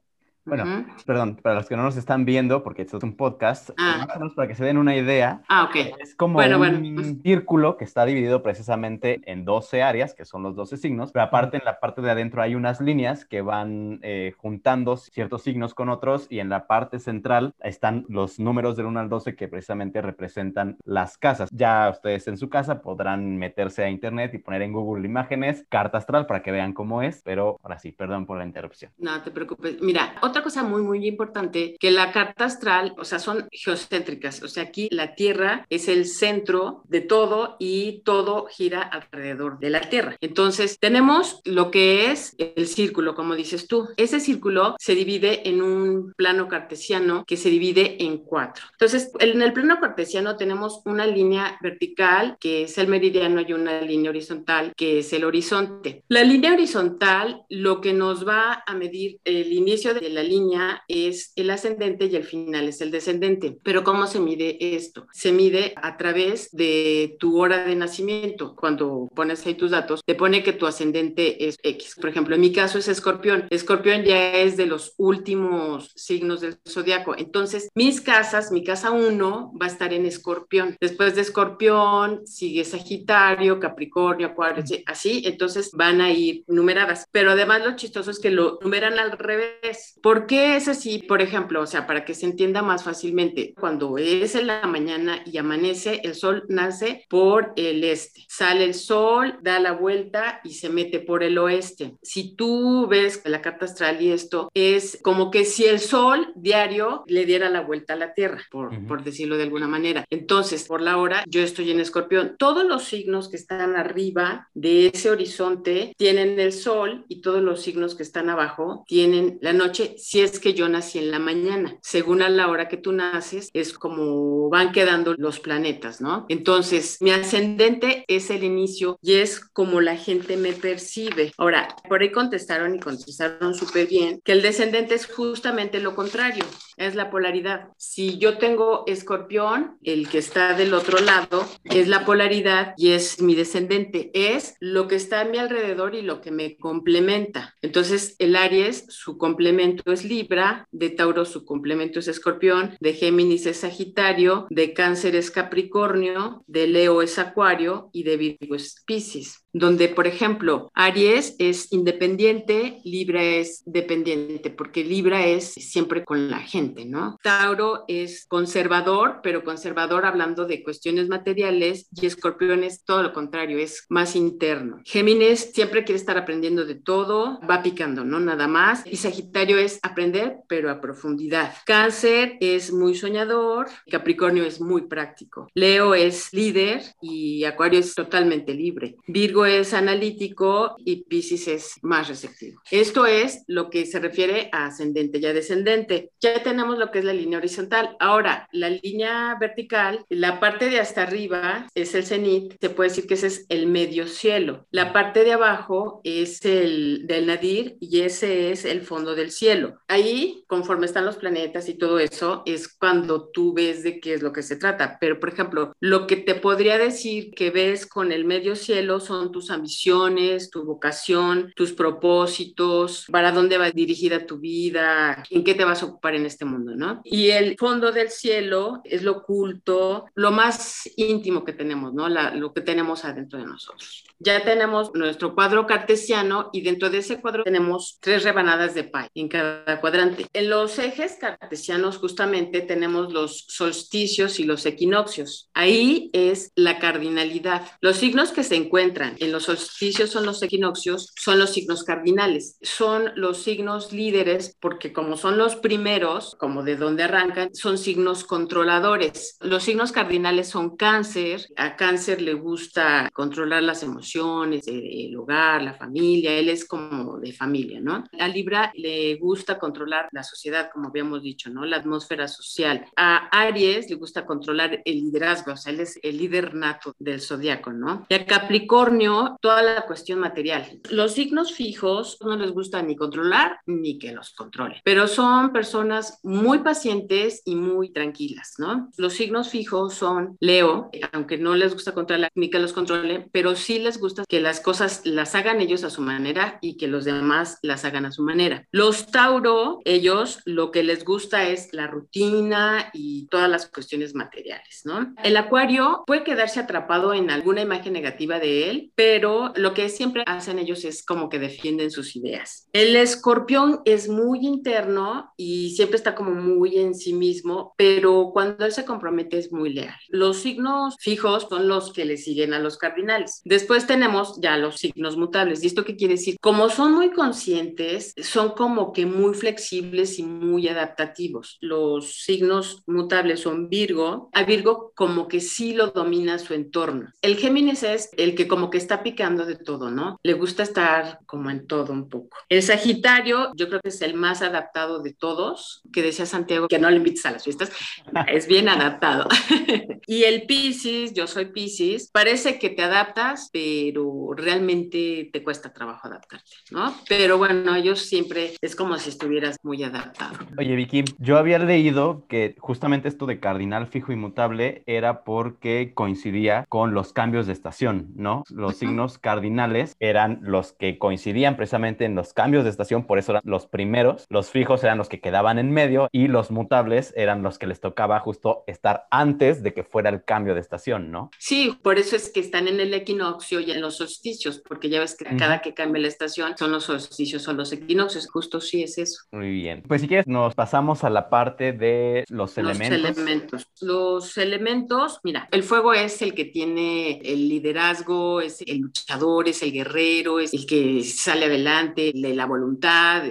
A: Bueno, perdón, para los que no nos están viendo, porque esto es un podcast,
F: Ah.
A: menos para que se den una idea,
F: Ah, ok.
A: es como
F: Bueno,
A: un
F: bueno. pues
A: círculo que está dividido precisamente en 12 áreas, que son los 12 signos, pero aparte en la parte de adentro hay unas líneas que van eh, juntando ciertos signos con otros y en la parte central están los números del 1 al 12 que precisamente representan las casas. Ya ustedes en su casa podrán meterse a internet y poner en Google imágenes, carta astral para que vean cómo es, pero ahora sí, perdón por la interrupción.
F: No te preocupes. Mira, otra cosa muy, muy importante, que la carta astral, o sea, son geocéntricas. O sea, aquí la Tierra es el centro de todo y todo gira alrededor de la Tierra. Entonces, tenemos lo que es el círculo, como dices tú. Ese círculo se divide en un plano cartesiano que se divide en cuatro. Entonces, en el plano cartesiano tenemos una línea vertical, que es el meridiano, y una línea horizontal, que es el horizonte. La línea horizontal, lo que nos va a medir el inicio de la línea es el ascendente y el final es el descendente. Pero ¿cómo se mide esto? Se mide a través de tu hora de nacimiento. Cuando pones ahí tus datos, te pone que tu ascendente es X. Por ejemplo, en mi caso es escorpión. Escorpión ya es de los últimos signos del zodiaco. Entonces, mis casas, mi casa 1 va a estar en escorpión. Después de escorpión sigue Sagitario, Capricornio, Acuario, así. Entonces van a ir numeradas. Pero además lo chistoso es que lo numeran al revés. ¿Por qué es así? Por ejemplo, o sea, para que se entienda más fácilmente, cuando es en la mañana y amanece, el sol nace por el este. Sale el sol, da la vuelta y se mete por el oeste. Si tú ves la carta astral y esto, es como que si el sol diario le diera la vuelta a la Tierra, por, por decirlo de alguna manera. Entonces, por la hora, yo estoy en escorpión. Todos los signos que están arriba de ese horizonte tienen el sol y todos los signos que están abajo tienen la noche, si es que yo nací en la mañana. Según a la hora que tú naces, es como van quedando los planetas, ¿no? Entonces, mi ascendente es el inicio y es como la gente me percibe. Ahora, por ahí contestaron y contestaron súper bien que el descendente es justamente lo contrario, es la polaridad. Si yo tengo escorpión, el que está del otro lado es la polaridad y es mi descendente, es lo que está a mi alrededor y lo que me complementa. Entonces, el Aries, su complemento es Libra, de Tauro su complemento es Escorpión, de Géminis es Sagitario, de Cáncer es Capricornio, de Leo es Acuario y de Virgo es Piscis donde, por ejemplo, Aries es independiente, Libra es dependiente, porque Libra es siempre con la gente, ¿no? Tauro es conservador, pero conservador hablando de cuestiones materiales, y Escorpión es todo lo contrario, es más interno. Géminis siempre quiere estar aprendiendo de todo, va picando, ¿no? Nada más. Y Sagitario es aprender, pero a profundidad. Cáncer es muy soñador, Capricornio es muy práctico. Leo es líder y Acuario es totalmente libre. Virgo es analítico y Piscis es más receptivo. Esto es lo que se refiere a ascendente y a descendente. Ya tenemos lo que es la línea horizontal. Ahora, la línea vertical, la parte de hasta arriba es el cenit, se puede decir que ese es el medio cielo. La parte de abajo es el del nadir y ese es el fondo del cielo. Ahí, conforme están los planetas y todo eso, es cuando tú ves de qué es lo que se trata. Pero, por ejemplo, lo que te podría decir que ves con el medio cielo son tus ambiciones, tu vocación, tus propósitos, para dónde va dirigida tu vida, en qué te vas a ocupar en este mundo, ¿no? Y el fondo del cielo es lo oculto, lo más íntimo que tenemos, ¿no? La- lo que tenemos adentro de nosotros. Ya tenemos nuestro cuadro cartesiano y dentro de ese cuadro tenemos tres rebanadas de pie en cada cuadrante. En los ejes cartesianos justamente tenemos los solsticios y los equinoccios. Ahí es la cardinalidad. Los signos que se encuentran en los solsticios son los equinoccios, son los signos cardinales. Son los signos líderes porque como son los primeros, como de donde arrancan, son signos controladores. Los signos cardinales son cáncer. A cáncer le gusta controlar las emociones, eh, el hogar, la familia. Él es como de familia, ¿no? A Libra le gusta controlar la sociedad, como habíamos dicho, ¿no? La atmósfera social. A Aries le gusta controlar el liderazgo, o sea, él es el líder nato del zodiaco, ¿no? Y a Capricornio, toda la cuestión material. Los signos fijos no les gusta ni controlar ni que los controle, pero son personas muy pacientes y muy tranquilas, ¿no? Los signos fijos son Leo, aunque no les gusta controlar ni que los controle, pero sí les gusta que las cosas las hagan ellos a su manera y que los demás las hagan a su manera. Los Tauro, ellos lo que les gusta es la rutina y todas las cuestiones materiales, ¿no? El Acuario puede quedarse atrapado en alguna imagen negativa de él, pero lo que siempre hacen ellos es como que defienden sus ideas. El Escorpión es muy interno y siempre está como muy en sí mismo, pero cuando él se compromete es muy leal. Los signos fijos son los que le siguen a los cardinales. Después tenemos ya los signos mutables. ¿Y esto qué quiere decir? Como son muy conscientes, son como que muy flexibles y muy adaptativos. Los signos mutables son Virgo. A Virgo como que sí lo domina su entorno. El Géminis es el que como que está picando de todo, ¿no? Le gusta estar como en todo un poco. El Sagitario, yo creo que es el más adaptado de todos, que decía Santiago que no le invites a las fiestas, [LAUGHS] es bien adaptado. [LAUGHS] y el Pisces, yo soy Pisces, parece que te adaptas, pero realmente te cuesta trabajo adaptarte, ¿no? Pero bueno, ellos siempre es como si estuvieras muy adaptado.
A: Oye, Vicky, yo había leído que justamente esto de cardinal fijo y mutable era porque coincidía con los cambios de estación, ¿no? Los signos cardinales eran los que coincidían precisamente en los cambios de estación, por eso eran los primeros, los fijos eran los que quedaban en medio y los mutables eran los que les tocaba justo estar antes de que fuera el cambio de estación, ¿no?
F: Sí, por eso es que están en el equinoccio y en los solsticios, porque ya ves que cada que cambia la estación son los solsticios, son los equinoccios, justo sí es eso.
A: Muy bien. Pues si quieres, nos pasamos a la parte de los elementos.
F: Los elementos. Los elementos, mira, el fuego es el que tiene el liderazgo, es el luchador, es el guerrero, es el que sale adelante, de la voluntad,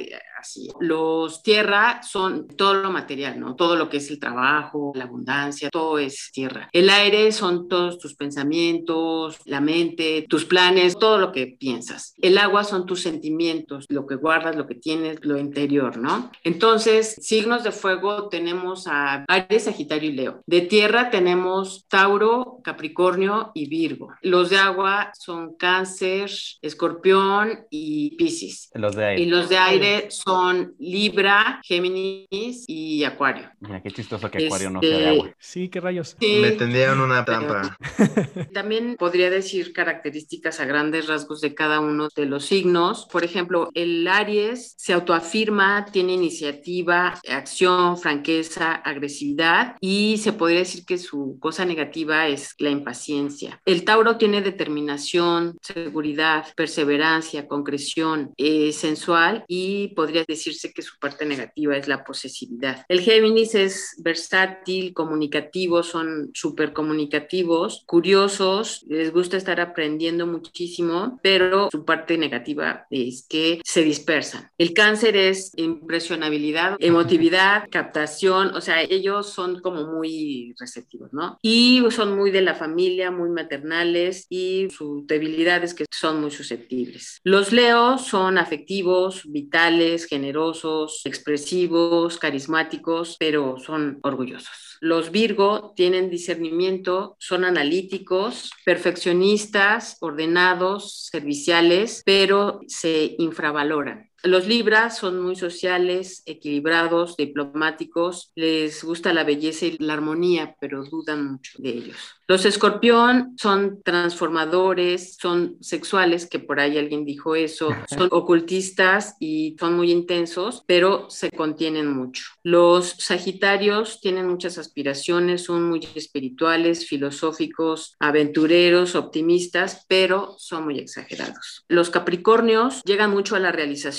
F: los tierra son todo lo material, ¿no? Todo lo que es el trabajo, la abundancia, todo es tierra. El aire son todos tus pensamientos, la mente, tus planes, todo lo que piensas. El agua son tus sentimientos, lo que guardas, lo que tienes, lo interior, ¿no? Entonces, signos de fuego tenemos a Aries, Sagitario y Leo. De tierra tenemos Tauro, Capricornio y Virgo. Los de agua son Cáncer, Escorpión y Piscis.
A: Los de aire.
F: Y los de aire son son Libra, Géminis y Acuario.
A: Mira, qué chistoso que Acuario no sea de agua.
C: Este, sí, qué rayos.
D: Me tendieron una trampa. [LAUGHS]
F: También podría decir características a grandes rasgos de cada uno de los signos. Por ejemplo, el Aries se autoafirma, tiene iniciativa, acción, franqueza, agresividad y se podría decir que su cosa negativa es la impaciencia. El Tauro tiene determinación, seguridad, perseverancia, concreción, eh, sensual y podría decirse que su parte negativa es la posesividad. El Géminis es versátil, comunicativo, son súper comunicativos, curiosos, les gusta estar aprendiendo muchísimo, pero su parte negativa es que se dispersan. El Cáncer es impresionabilidad, emotividad, captación, o sea, ellos son como muy receptivos, ¿no? Y son muy de la familia, muy maternales y su debilidad es que son muy susceptibles. Los Leos son afectivos, vitales, generosos, expresivos, carismáticos, pero son orgullosos. Los Virgo tienen discernimiento, son analíticos, perfeccionistas, ordenados, serviciales, pero se infravaloran. Los Libras son muy sociales, equilibrados, diplomáticos, les gusta la belleza y la armonía, pero dudan mucho de ellos. Los Escorpión son transformadores, son sexuales, que por ahí alguien dijo eso, son ocultistas y son muy intensos, pero se contienen mucho. Los Sagitarios tienen muchas aspiraciones, son muy espirituales, filosóficos, aventureros, optimistas, pero son muy exagerados. Los Capricornios llegan mucho a la realización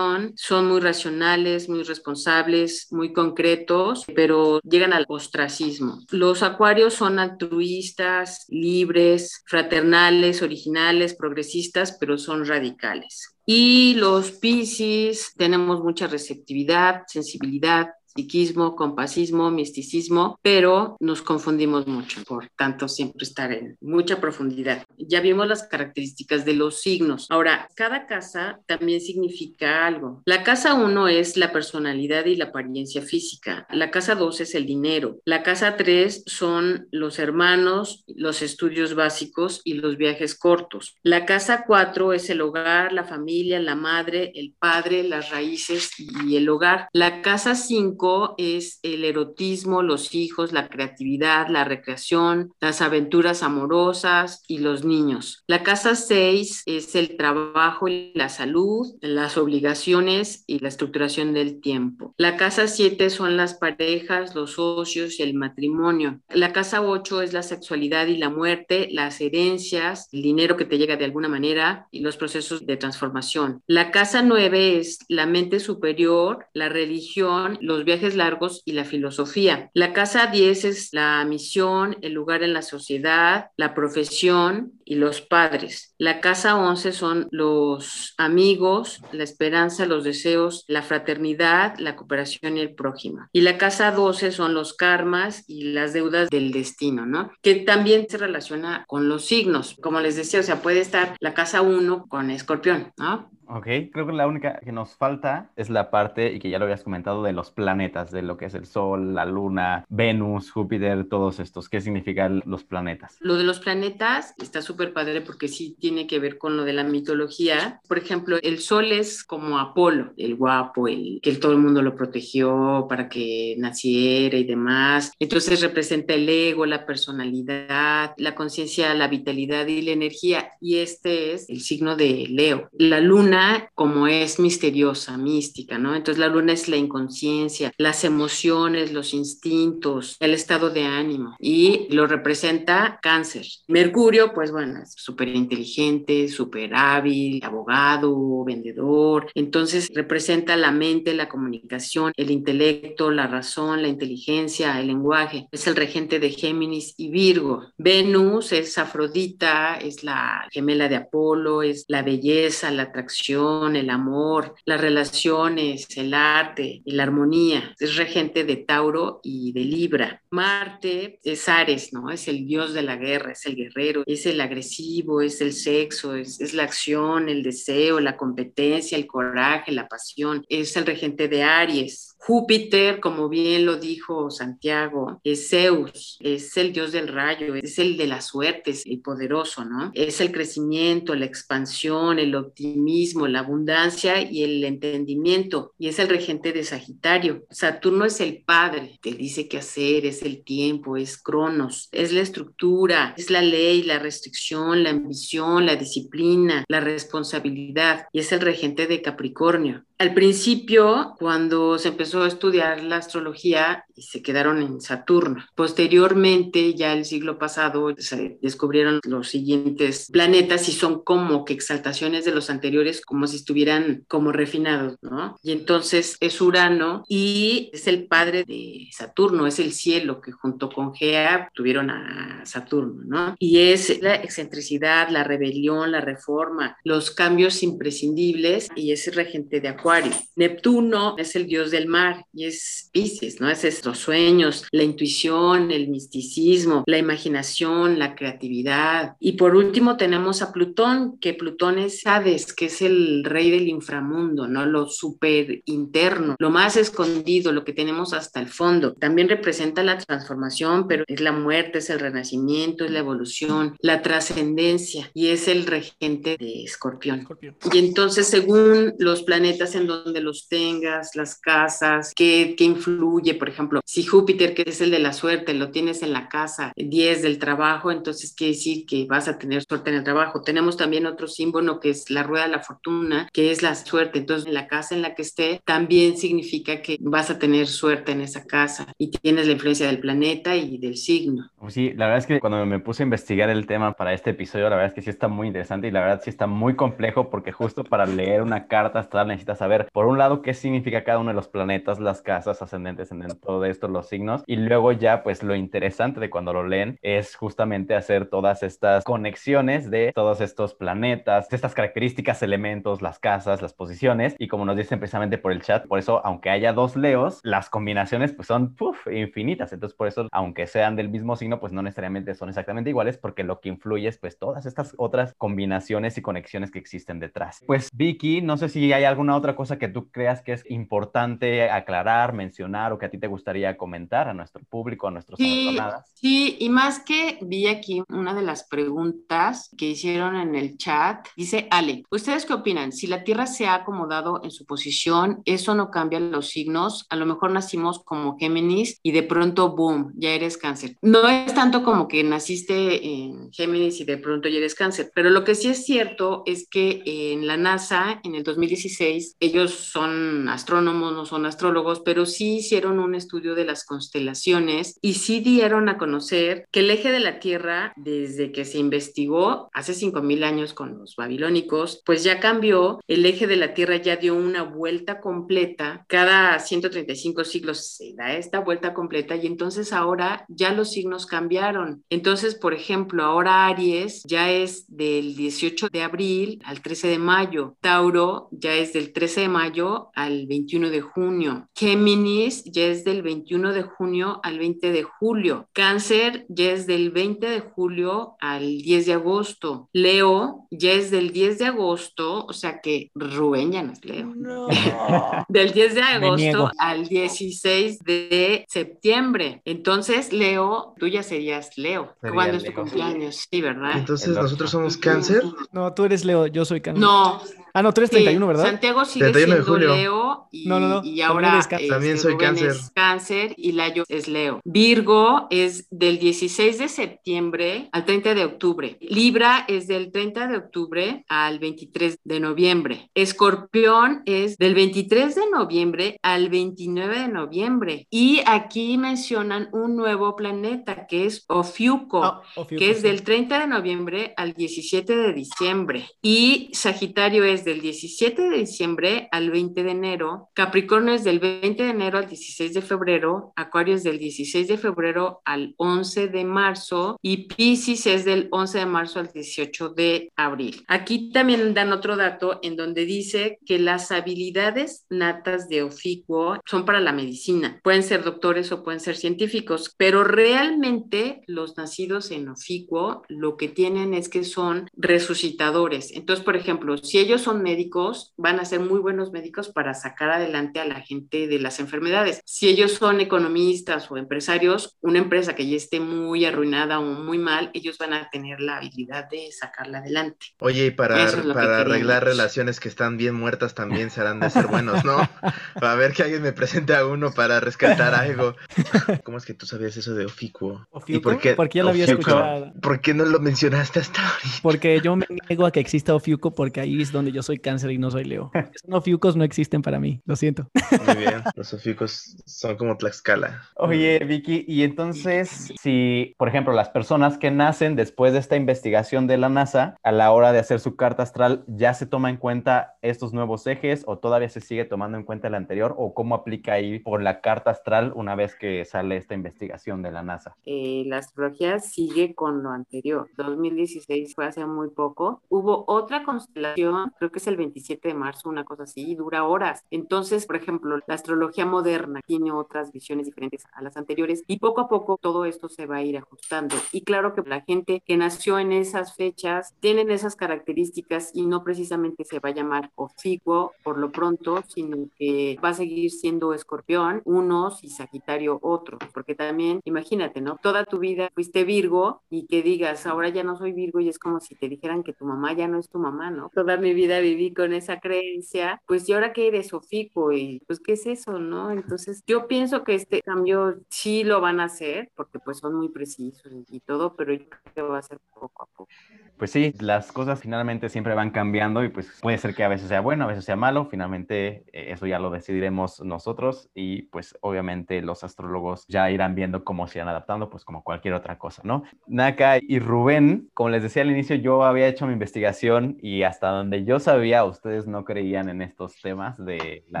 F: son muy racionales, muy responsables, muy concretos, pero llegan al ostracismo. Los acuarios son altruistas, libres, fraternales, originales, progresistas, pero son radicales. Y los Piscis tenemos mucha receptividad, sensibilidad, psiquismo, compasismo, misticismo, pero nos confundimos mucho, por tanto siempre estar en mucha profundidad. Ya vimos las características de los signos. Ahora, cada casa también significa algo. La casa 1 es la personalidad y la apariencia física. La casa 2 es el dinero. La casa 3 son los hermanos, los estudios básicos y los viajes cortos. La casa 4 es el hogar, la familia, la madre, el padre, las raíces y el hogar. La casa 5 5 es el erotismo, los hijos, la creatividad, la recreación, las aventuras amorosas y los niños. La casa 6 es el trabajo y la salud, las obligaciones y la estructuración del tiempo. La casa 7 son las parejas, los socios y el matrimonio. La casa 8 es la sexualidad y la muerte, las herencias, el dinero que te llega de alguna manera y los procesos de transformación. La casa 9 es la mente superior, la religión, los viajes largos y la filosofía. La casa 10 es la misión, el lugar en la sociedad, la profesión y los padres. La casa 11 son los amigos, la esperanza, los deseos, la fraternidad, la cooperación y el prójimo. Y la casa 12 son los karmas y las deudas del destino, ¿no? Que también se relaciona con los signos. Como les decía, o sea, puede estar la casa 1 con escorpión, ¿no?
A: Ok, creo que la única que nos falta es la parte, y que ya lo habías comentado, de los planetas, de lo que es el Sol, la Luna, Venus, Júpiter, todos estos. ¿Qué significan los planetas?
F: Lo de los planetas está súper padre porque sí tiene que ver con lo de la mitología. Por ejemplo, el Sol es como Apolo, el guapo, el que todo el mundo lo protegió para que naciera y demás. Entonces representa el ego, la personalidad, la conciencia, la vitalidad y la energía. Y este es el signo de Leo. La Luna como es misteriosa, mística, ¿no? Entonces la luna es la inconsciencia, las emociones, los instintos, el estado de ánimo y lo representa cáncer. Mercurio, pues bueno, es súper inteligente, súper hábil, abogado, vendedor. Entonces representa la mente, la comunicación, el intelecto, la razón, la inteligencia, el lenguaje. Es el regente de Géminis y Virgo. Venus es Afrodita, es la gemela de Apolo, es la belleza, la atracción el amor, las relaciones, el arte y la armonía. Es regente de Tauro y de Libra. Marte es Ares, ¿no? Es el dios de la guerra, es el guerrero, es el agresivo, es el sexo, es, es la acción, el deseo, la competencia, el coraje, la pasión. Es el regente de Aries, Júpiter, como bien lo dijo Santiago, es Zeus, es el dios del rayo, es el de la suerte, es el poderoso, ¿no? Es el crecimiento, la expansión, el optimismo, la abundancia y el entendimiento, y es el regente de Sagitario. Saturno es el padre, te dice qué hacer, es el tiempo, es Cronos, es la estructura, es la ley, la restricción, la ambición, la disciplina, la responsabilidad, y es el regente de Capricornio. Al principio, cuando se empezó a estudiar la astrología, se quedaron en Saturno. Posteriormente, ya el siglo pasado, se descubrieron los siguientes planetas y son como que exaltaciones de los anteriores, como si estuvieran como refinados, ¿no? Y entonces es Urano y es el padre de Saturno, es el cielo que junto con Gea tuvieron a Saturno, ¿no? Y es la excentricidad, la rebelión, la reforma, los cambios imprescindibles y es regente de Acuario. Neptuno es el dios del mar y es Pisces, ¿no? Es los sueños, la intuición, el misticismo, la imaginación, la creatividad. Y por último tenemos a Plutón, que Plutón es Hades, que es el rey del inframundo, ¿no? Lo súper interno, lo más escondido, lo que tenemos hasta el fondo. También representa la transformación, pero es la muerte, es el renacimiento, es la evolución, la trascendencia y es el regente de Escorpión. Y entonces, según los planetas en donde los tengas, las casas, qué, qué influye, por ejemplo, si Júpiter, que es el de la suerte, lo tienes en la casa 10 del trabajo, entonces quiere decir que vas a tener suerte en el trabajo. Tenemos también otro símbolo que es la rueda de la fortuna, que es la suerte. Entonces, en la casa en la que esté, también significa que vas a tener suerte en esa casa y tienes la influencia del planeta y del signo.
A: Pues sí, la verdad es que cuando me puse a investigar el tema para este episodio, la verdad es que sí está muy interesante y la verdad sí está muy complejo porque justo para leer una carta astral necesitas saber, por un lado, qué significa cada uno de los planetas, las casas ascendentes, en todo de estos los signos. Y luego ya, pues lo interesante de cuando lo leen es justamente hacer todas estas conexiones de todos estos planetas, estas características, elementos, las casas, las posiciones. Y como nos dicen precisamente por el chat, por eso, aunque haya dos leos, las combinaciones pues son infinitas. Entonces, por eso, aunque sean del mismo signo, pues no necesariamente son exactamente iguales, porque lo que influye es pues todas estas otras combinaciones y conexiones que existen detrás. Pues Vicky, no sé si hay alguna otra cosa que tú creas que es importante aclarar, mencionar o que a ti te gustaría comentar a nuestro público, a nuestros
F: sí, sí, y más que vi aquí una de las preguntas que hicieron en el chat, dice Ale, ¿ustedes qué opinan? Si la Tierra se ha acomodado en su posición, eso no cambia los signos, a lo mejor nacimos como Géminis y de pronto, boom, ya eres cáncer. No es tanto como que naciste en Géminis y de pronto ya eres cáncer, pero lo que sí es cierto es que en la NASA, en el 2016, ellos son astrónomos, no son astrólogos, pero sí hicieron un estudio de las constelaciones y sí dieron a conocer que el eje de la Tierra, desde que se investigó hace 5.000 años con los babilónicos, pues ya cambió, el eje de la Tierra ya dio una vuelta completa, cada 135 siglos se da esta vuelta completa y entonces ahora ya los signos cambiaron. Entonces, por ejemplo, ahora Aries ya es del 18 de abril al 13 de mayo, Tauro ya es del 13 de mayo al 21 de junio, Géminis ya es del 21 de junio al 20 de julio, Cáncer ya es del 20 de julio al 10 de agosto, Leo ya es del 10 de agosto, o sea que Rubén ya no es Leo. [LAUGHS] del 10 de agosto al 16 de septiembre. Entonces, Leo, tú ya serías Leo. ¿Cuándo es tu cumpleaños? Sí, ¿verdad?
D: Entonces, nosotros somos cáncer.
C: No, tú eres Leo, yo soy cáncer.
F: No,
C: Ah, no, tú eres 31, ¿verdad?
F: Santiago sigue 31 siendo Leo y, no, no, no. y ahora
D: también, también soy cáncer.
F: Es cáncer y Layo es Leo. Virgo es del 16 de septiembre al 30 de octubre. Libra es del 30 de octubre al 23 de noviembre. Escorpión es del 23 de noviembre al 29 de noviembre. Y aquí mencionan un nuevo planeta que es Ofiuco, ah, que es del 30 de noviembre al 17 de diciembre. Y Sagitario es del 17 de diciembre al 20 de enero, Capricornio es del 20 de enero al 16 de febrero, Acuario es del 16 de febrero al 11 de marzo y Pisces es del 11 de marzo al 18 de abril. Aquí también dan otro dato en donde dice que las habilidades natas de Oficuo son para la medicina. Pueden ser doctores o pueden ser científicos, pero realmente los nacidos en Oficuo lo que tienen es que son resucitadores. Entonces, por ejemplo, si ellos son médicos, van a ser muy buenos médicos para sacar adelante a la gente de las enfermedades. Si ellos son economistas o empresarios, una empresa que ya esté muy arruinada o muy mal, ellos van a tener la habilidad de sacarla adelante.
D: Oye, y para, para arreglar relaciones que están bien muertas también serán de ser buenos, ¿no? [LAUGHS] para ver que alguien me presente a uno para rescatar algo. [LAUGHS] ¿Cómo es que tú sabías eso de Oficuo?
C: ¿Y por qué? Porque ya lo había escuchado.
D: ¿Por qué no lo mencionaste hasta ahorita?
C: Porque yo me niego a que exista Ofiuco porque ahí es donde yo soy cáncer y no soy Leo. [LAUGHS] Los ofiucos no existen para mí, lo siento.
D: Muy bien, [LAUGHS] los ofiucos son como Tlaxcala.
A: Oye, Vicky, y entonces, si, por ejemplo, las personas que nacen después de esta investigación de la NASA, a la hora de hacer su carta astral, ¿ya se toma en cuenta estos nuevos ejes o todavía se sigue tomando en cuenta el anterior? ¿O cómo aplica ahí por la carta astral una vez que sale esta investigación de la NASA?
F: Eh, la astrología sigue con lo anterior. 2016 fue hace muy poco. Hubo otra constelación, creo que es el 27 de marzo, una cosa así, dura horas. Entonces, por ejemplo, la astrología moderna tiene otras visiones diferentes a las anteriores y poco a poco todo esto se va a ir ajustando. Y claro que la gente que nació en esas fechas tienen esas características y no precisamente se va a llamar oficuo por lo pronto, sino que va a seguir siendo escorpión unos y sagitario otros, porque también imagínate, ¿no? Toda tu vida fuiste Virgo y que digas, ahora ya no soy Virgo y es como si te dijeran que tu mamá ya no es tu mamá, ¿no? Toda mi vida viví con esa creencia, pues y ahora que eres ofico y pues qué es eso, ¿no? Entonces yo pienso que este cambio sí lo van a hacer porque pues son muy precisos y todo, pero yo creo que va a ser poco a poco.
A: Pues sí, las cosas finalmente siempre van cambiando y pues puede ser que a veces sea bueno, a veces sea malo, finalmente eh, eso ya lo decidiremos nosotros y pues obviamente los astrólogos ya irán viendo cómo se irán adaptando, pues como cualquier otra cosa, ¿no? Naka y Rubén, como les decía al inicio, yo había hecho mi investigación y hasta donde yo sabía, ustedes no creían en estos temas de la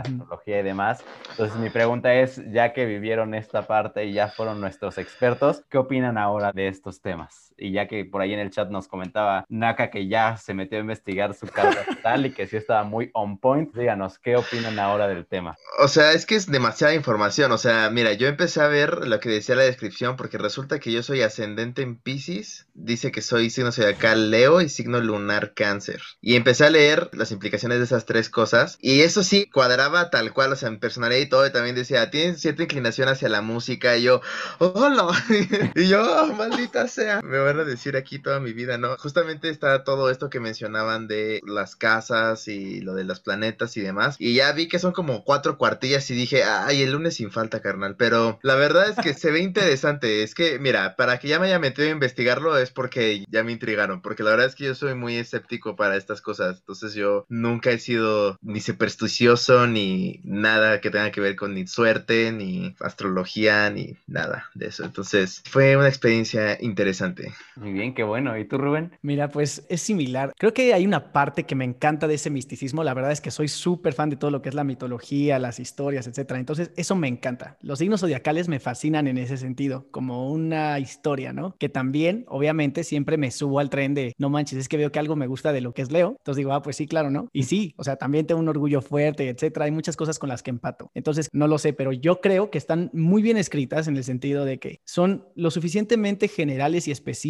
A: astrología y demás. Entonces mi pregunta es, ya que vivieron esta parte y ya fueron nuestros expertos, ¿qué opinan ahora de estos temas? Y ya que por ahí en el chat nos comentaba Naka que ya se metió a investigar su carta [LAUGHS] tal y que sí estaba muy on point, díganos, ¿qué opinan ahora del tema?
D: O sea, es que es demasiada información, o sea, mira, yo empecé a ver lo que decía la descripción porque resulta que yo soy ascendente en Pisces, dice que soy signo zodiacal Leo y signo lunar Cáncer. Y empecé a leer las implicaciones de esas tres cosas y eso sí cuadraba tal cual, o sea, en personalidad y todo, y también decía, tienes cierta inclinación hacia la música y yo, hola, [LAUGHS] y yo, oh, maldita sea, me van a decir aquí toda mi vida, ¿no? Justamente está todo esto que mencionaban de las casas y lo de los planetas y demás, y ya vi que son como cuatro cuartillas y dije, ay, el lunes sin falta, carnal, pero la verdad es que se ve interesante, es que, mira, para que ya me haya metido a investigarlo es porque ya me intrigaron, porque la verdad es que yo soy muy escéptico para estas cosas, entonces yo nunca he sido ni supersticioso ni nada que tenga que ver con ni suerte, ni astrología, ni nada de eso, entonces fue una experiencia interesante.
A: Muy bien, qué bueno, ¿y tú Rubén?
C: Mira, pues es similar, creo que hay una parte que me encanta de ese misticismo, la verdad es que soy súper fan de todo lo que es la mitología, las historias, etcétera, entonces eso me encanta, los signos zodiacales me fascinan en ese sentido, como una historia, ¿no? Que también, obviamente, siempre me subo al tren de, no manches, es que veo que algo me gusta de lo que es Leo. Entonces digo, ah, pues sí, claro, ¿no? Y sí, o sea, también tengo un orgullo fuerte, etcétera. Hay muchas cosas con las que empato. Entonces, no lo sé, pero yo creo que están muy bien escritas en el sentido de que son lo suficientemente generales y específicas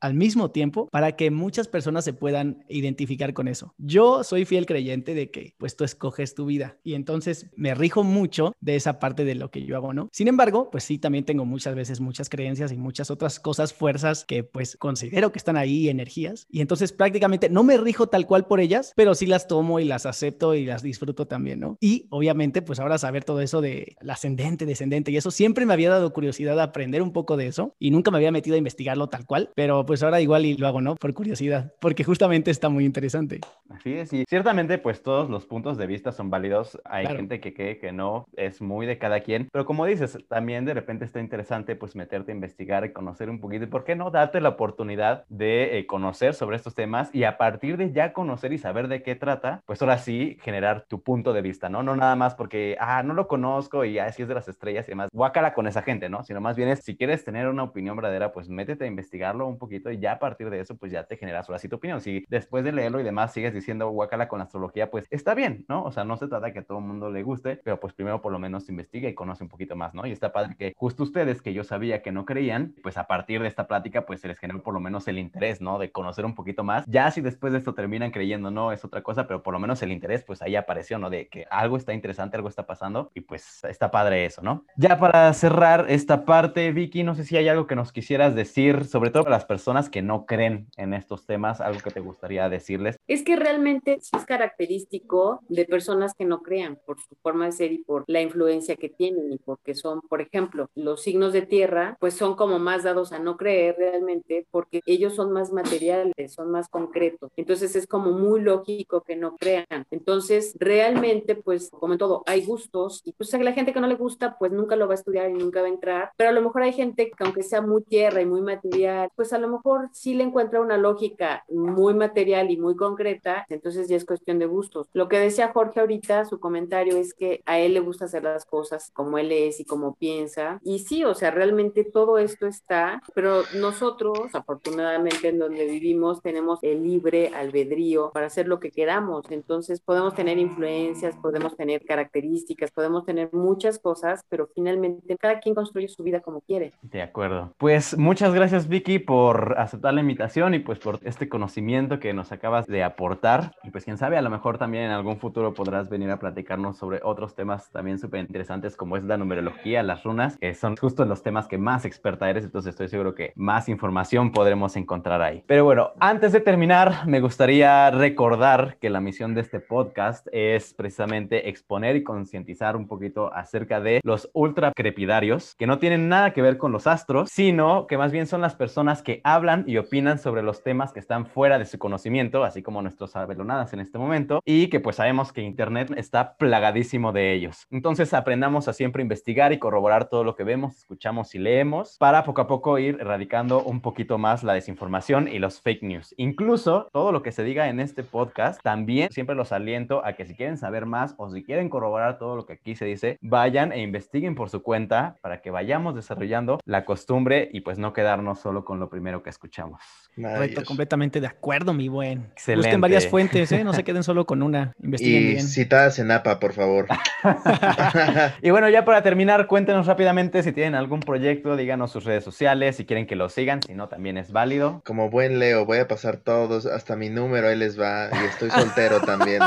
C: al mismo tiempo para que muchas personas se puedan identificar con eso. Yo soy fiel creyente de que, pues tú escoges tu vida y entonces me rijo mucho de esa parte de lo que yo hago, ¿no? Sin embargo, pues sí, también tengo muchas veces muchas creencias y muchas otras cosas, fuerzas que pues considero que están ahí, energías, y entonces prácticamente no me rijo tal cual por ellas, pero sí las tomo y las acepto y las disfruto también, ¿no? Y obviamente pues ahora saber todo eso de la ascendente, descendente y eso siempre me había dado curiosidad de aprender un poco de eso y nunca me había metido a investigarlo tal cual, pero pues ahora igual y lo hago, ¿no? Por curiosidad, porque justamente está muy interesante.
A: Así es, y ciertamente pues todos los puntos de vista son válidos, hay gente que cree que no, es muy de cada quien, pero como dices, también de repente está interesante pues meterte a investigar y conocer un poquito, y por qué no darte la oportunidad de eh, conocer sobre estos temas y a partir de ya conocer y saber de qué trata, pues ahora sí generar tu punto de vista, ¿no? No nada más porque, ah, no lo conozco y así es de las estrellas y demás, guácala con esa gente, ¿no? Sino más bien es, si quieres tener una opinión verdadera, pues métete a investigarlo un poquito y ya a partir de eso, pues ya te generas ahora sí tu opinión. Si después de leerlo y demás sigues diciendo guácala con astrología, pues está bien, ¿no? O sea, no se trata de que a todo el mundo le guste, pero pues primero por lo menos investiga y conoce un poquito más, ¿no? Y está padre que justo ustedes, que yo sabía que no creían, pues a partir de esta plática, pues se les generó por lo menos el interés, ¿no? De conocer un poquito más. Ya si después de esto terminan creyendo, no, es otra cosa, pero por lo menos el interés, pues ahí apareció, ¿no? De que algo está interesante, algo está pasando y pues está padre eso, ¿no? Ya para cerrar esta parte, Vicky, no sé si hay algo que nos quisieras decir, sobre todo para las personas que no creen en estos temas, algo que te gustaría decirles.
F: Es que realmente es característico de personas que no crean por su forma de ser y por la influencia que tienen y porque son, por ejemplo, los signos de tierra, pues son como más dados a no creer realmente porque ellos son más materiales, son más concretos. Entonces es como muy lógico que no crean. Entonces, realmente, pues como en todo, hay gustos y pues a la gente que no le gusta, pues nunca lo va a estudiar y nunca va a entrar. Pero a lo mejor hay gente que aunque sea muy tierra y muy material, pues a lo mejor sí le encuentra una lógica muy material y muy concreta. Entonces ya es cuestión de gustos. Lo que decía Jorge ahorita, su comentario es que a él le gusta hacer las cosas como él es y como piensa. Y sí, o sea, realmente todo esto está, pero nosotros, afortunadamente en donde vivimos, tenemos el libre albedrío para hacer lo que queramos. Entonces podemos tener influencias, podemos tener características, podemos tener muchas cosas, pero finalmente cada quien construye su vida como quiere.
A: De acuerdo. Pues muchas gracias Vicky por aceptar la invitación y pues por este conocimiento que nos acabas de aportar. Y pues quién sabe, a lo mejor también en algún futuro podrás venir a platicarnos sobre otros temas también súper interesantes como es la numerología, las runas, que son justo los temas que más experta eres, entonces estoy seguro que más información podremos encontrar ahí. Pero bueno, antes de terminar, me gustaría recordar que la misión de este podcast es precisamente exponer y concientizar un poquito acerca de los ultra crepidarios, que no tienen nada que ver con los astros, sino que más bien son las personas que hablan y opinan sobre los temas que están fuera de su conocimiento, así como nuestros abelonadas en este momento, y que pues sabemos que Internet está plagadísimo de ellos. Entonces aprendamos a siempre investigar y corroborar todo lo que vemos, escuchamos y leemos para poco a poco ir erradicando un poquito más la desinformación y los fake news. Incluso todo lo que se diga en este podcast, también siempre los aliento a que si quieren saber más o si quieren corroborar todo lo que aquí se dice, vayan e investiguen por su cuenta para que vayamos desarrollando la costumbre y pues no quedarnos solo solo con lo primero que escuchamos.
C: Correcto, completamente de acuerdo, mi buen. Excelente. Busquen varias fuentes, ¿eh? no se [LAUGHS] queden solo con una. Investiguen
D: y
C: bien.
D: citadas en APA, por favor. [LAUGHS]
A: y bueno, ya para terminar, cuéntenos rápidamente si tienen algún proyecto, díganos sus redes sociales, si quieren que lo sigan, si no, también es válido.
D: Como buen Leo, voy a pasar todos, hasta mi número, ahí les va, y estoy soltero [LAUGHS] también, ¿no?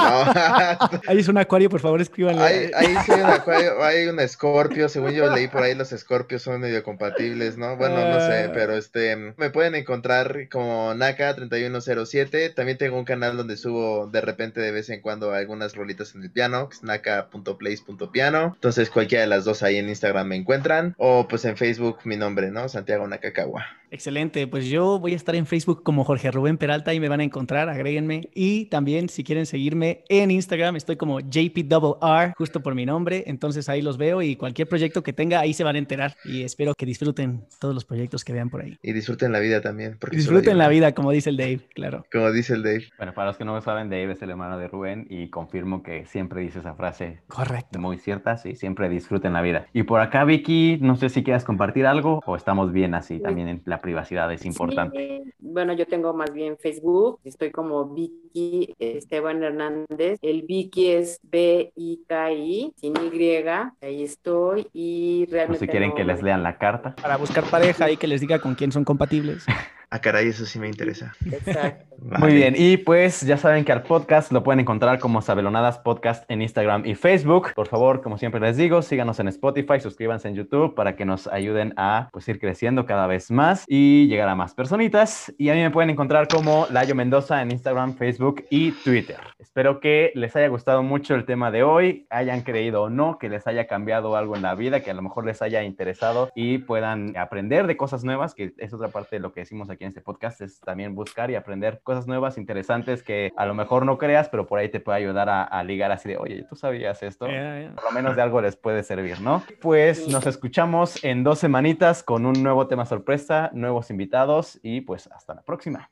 C: ahí es un acuario, por favor, escríbanle.
D: Ahí, ahí sí hay un acuario, hay un escorpio, según yo leí por ahí, los escorpios son medio compatibles, ¿no? Bueno, no sé, ah. pero este, me pueden encontrar como Naka3107. También tengo un canal donde subo de repente de vez en cuando algunas rolitas en el piano, que es naka.plays.piano. Entonces cualquiera de las dos ahí en Instagram me encuentran. O pues en Facebook mi nombre, ¿no? Santiago Nakakawa.
C: Excelente, pues yo voy a estar en Facebook como Jorge Rubén Peralta y me van a encontrar, agréguenme. Y también si quieren seguirme en Instagram, estoy como JPRR, justo por mi nombre. Entonces ahí los veo y cualquier proyecto que tenga, ahí se van a enterar. Y espero que disfruten todos los proyectos que vean por ahí.
D: Y disfruten la vida también.
C: Porque disfruten la vida, como dice el Dave, claro.
D: Como dice el Dave.
A: Bueno, para los que no saben, Dave es el hermano de Rubén y confirmo que siempre dice esa frase.
C: Correcto.
A: Muy cierta, sí, siempre disfruten la vida. Y por acá, Vicky, no sé si quieras compartir algo o estamos bien así, también en la privacidad es importante.
F: Bueno, yo tengo más bien Facebook, estoy como Vicky Esteban Hernández. El Vicky es B-I-K-I, sin Y, ahí estoy y realmente...
A: si quieren que les lean la carta.
C: Para buscar pareja y que les diga con quién son compatibles. [LAUGHS]
D: Ah, caray, eso sí me interesa.
F: Exacto. [LAUGHS]
A: Muy bien, y pues ya saben que al podcast lo pueden encontrar como Sabelonadas Podcast en Instagram y Facebook. Por favor, como siempre les digo, síganos en Spotify, suscríbanse en YouTube para que nos ayuden a pues ir creciendo cada vez más y llegar a más personitas. Y a mí me pueden encontrar como Layo Mendoza en Instagram, Facebook y Twitter. Espero que les haya gustado mucho el tema de hoy, hayan creído o no, que les haya cambiado algo en la vida, que a lo mejor les haya interesado y puedan aprender de cosas nuevas, que es otra parte de lo que decimos aquí en este podcast es también buscar y aprender cosas nuevas, interesantes que a lo mejor no creas, pero por ahí te puede ayudar a, ligar así de, oye, ¿tú sabías esto? Por lo menos de algo les puede servir, ¿no? Pues nos escuchamos en dos semanitas con un nuevo tema sorpresa, nuevos invitados y pues hasta la próxima.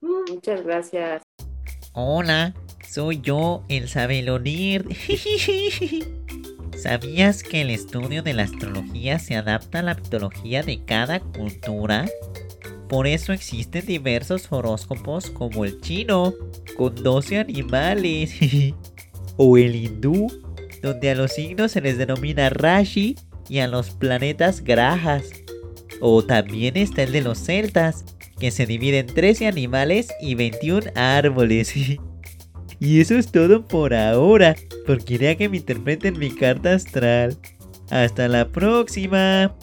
F: Muchas gracias.
G: Hola, soy yo, el Sabelonir. ¿Sabías que el estudio de la astrología se adapta a la mitología de cada cultura? Por eso existen diversos horóscopos como el chino, con 12 animales, [LAUGHS] o el hindú, donde a los signos se les denomina Rashi y a los planetas Grajas. O también está el de los celtas, que se divide en 13 animales y 21 árboles. [LAUGHS] y eso es todo por ahora, porque quería que me interpreten mi carta astral. Hasta la próxima.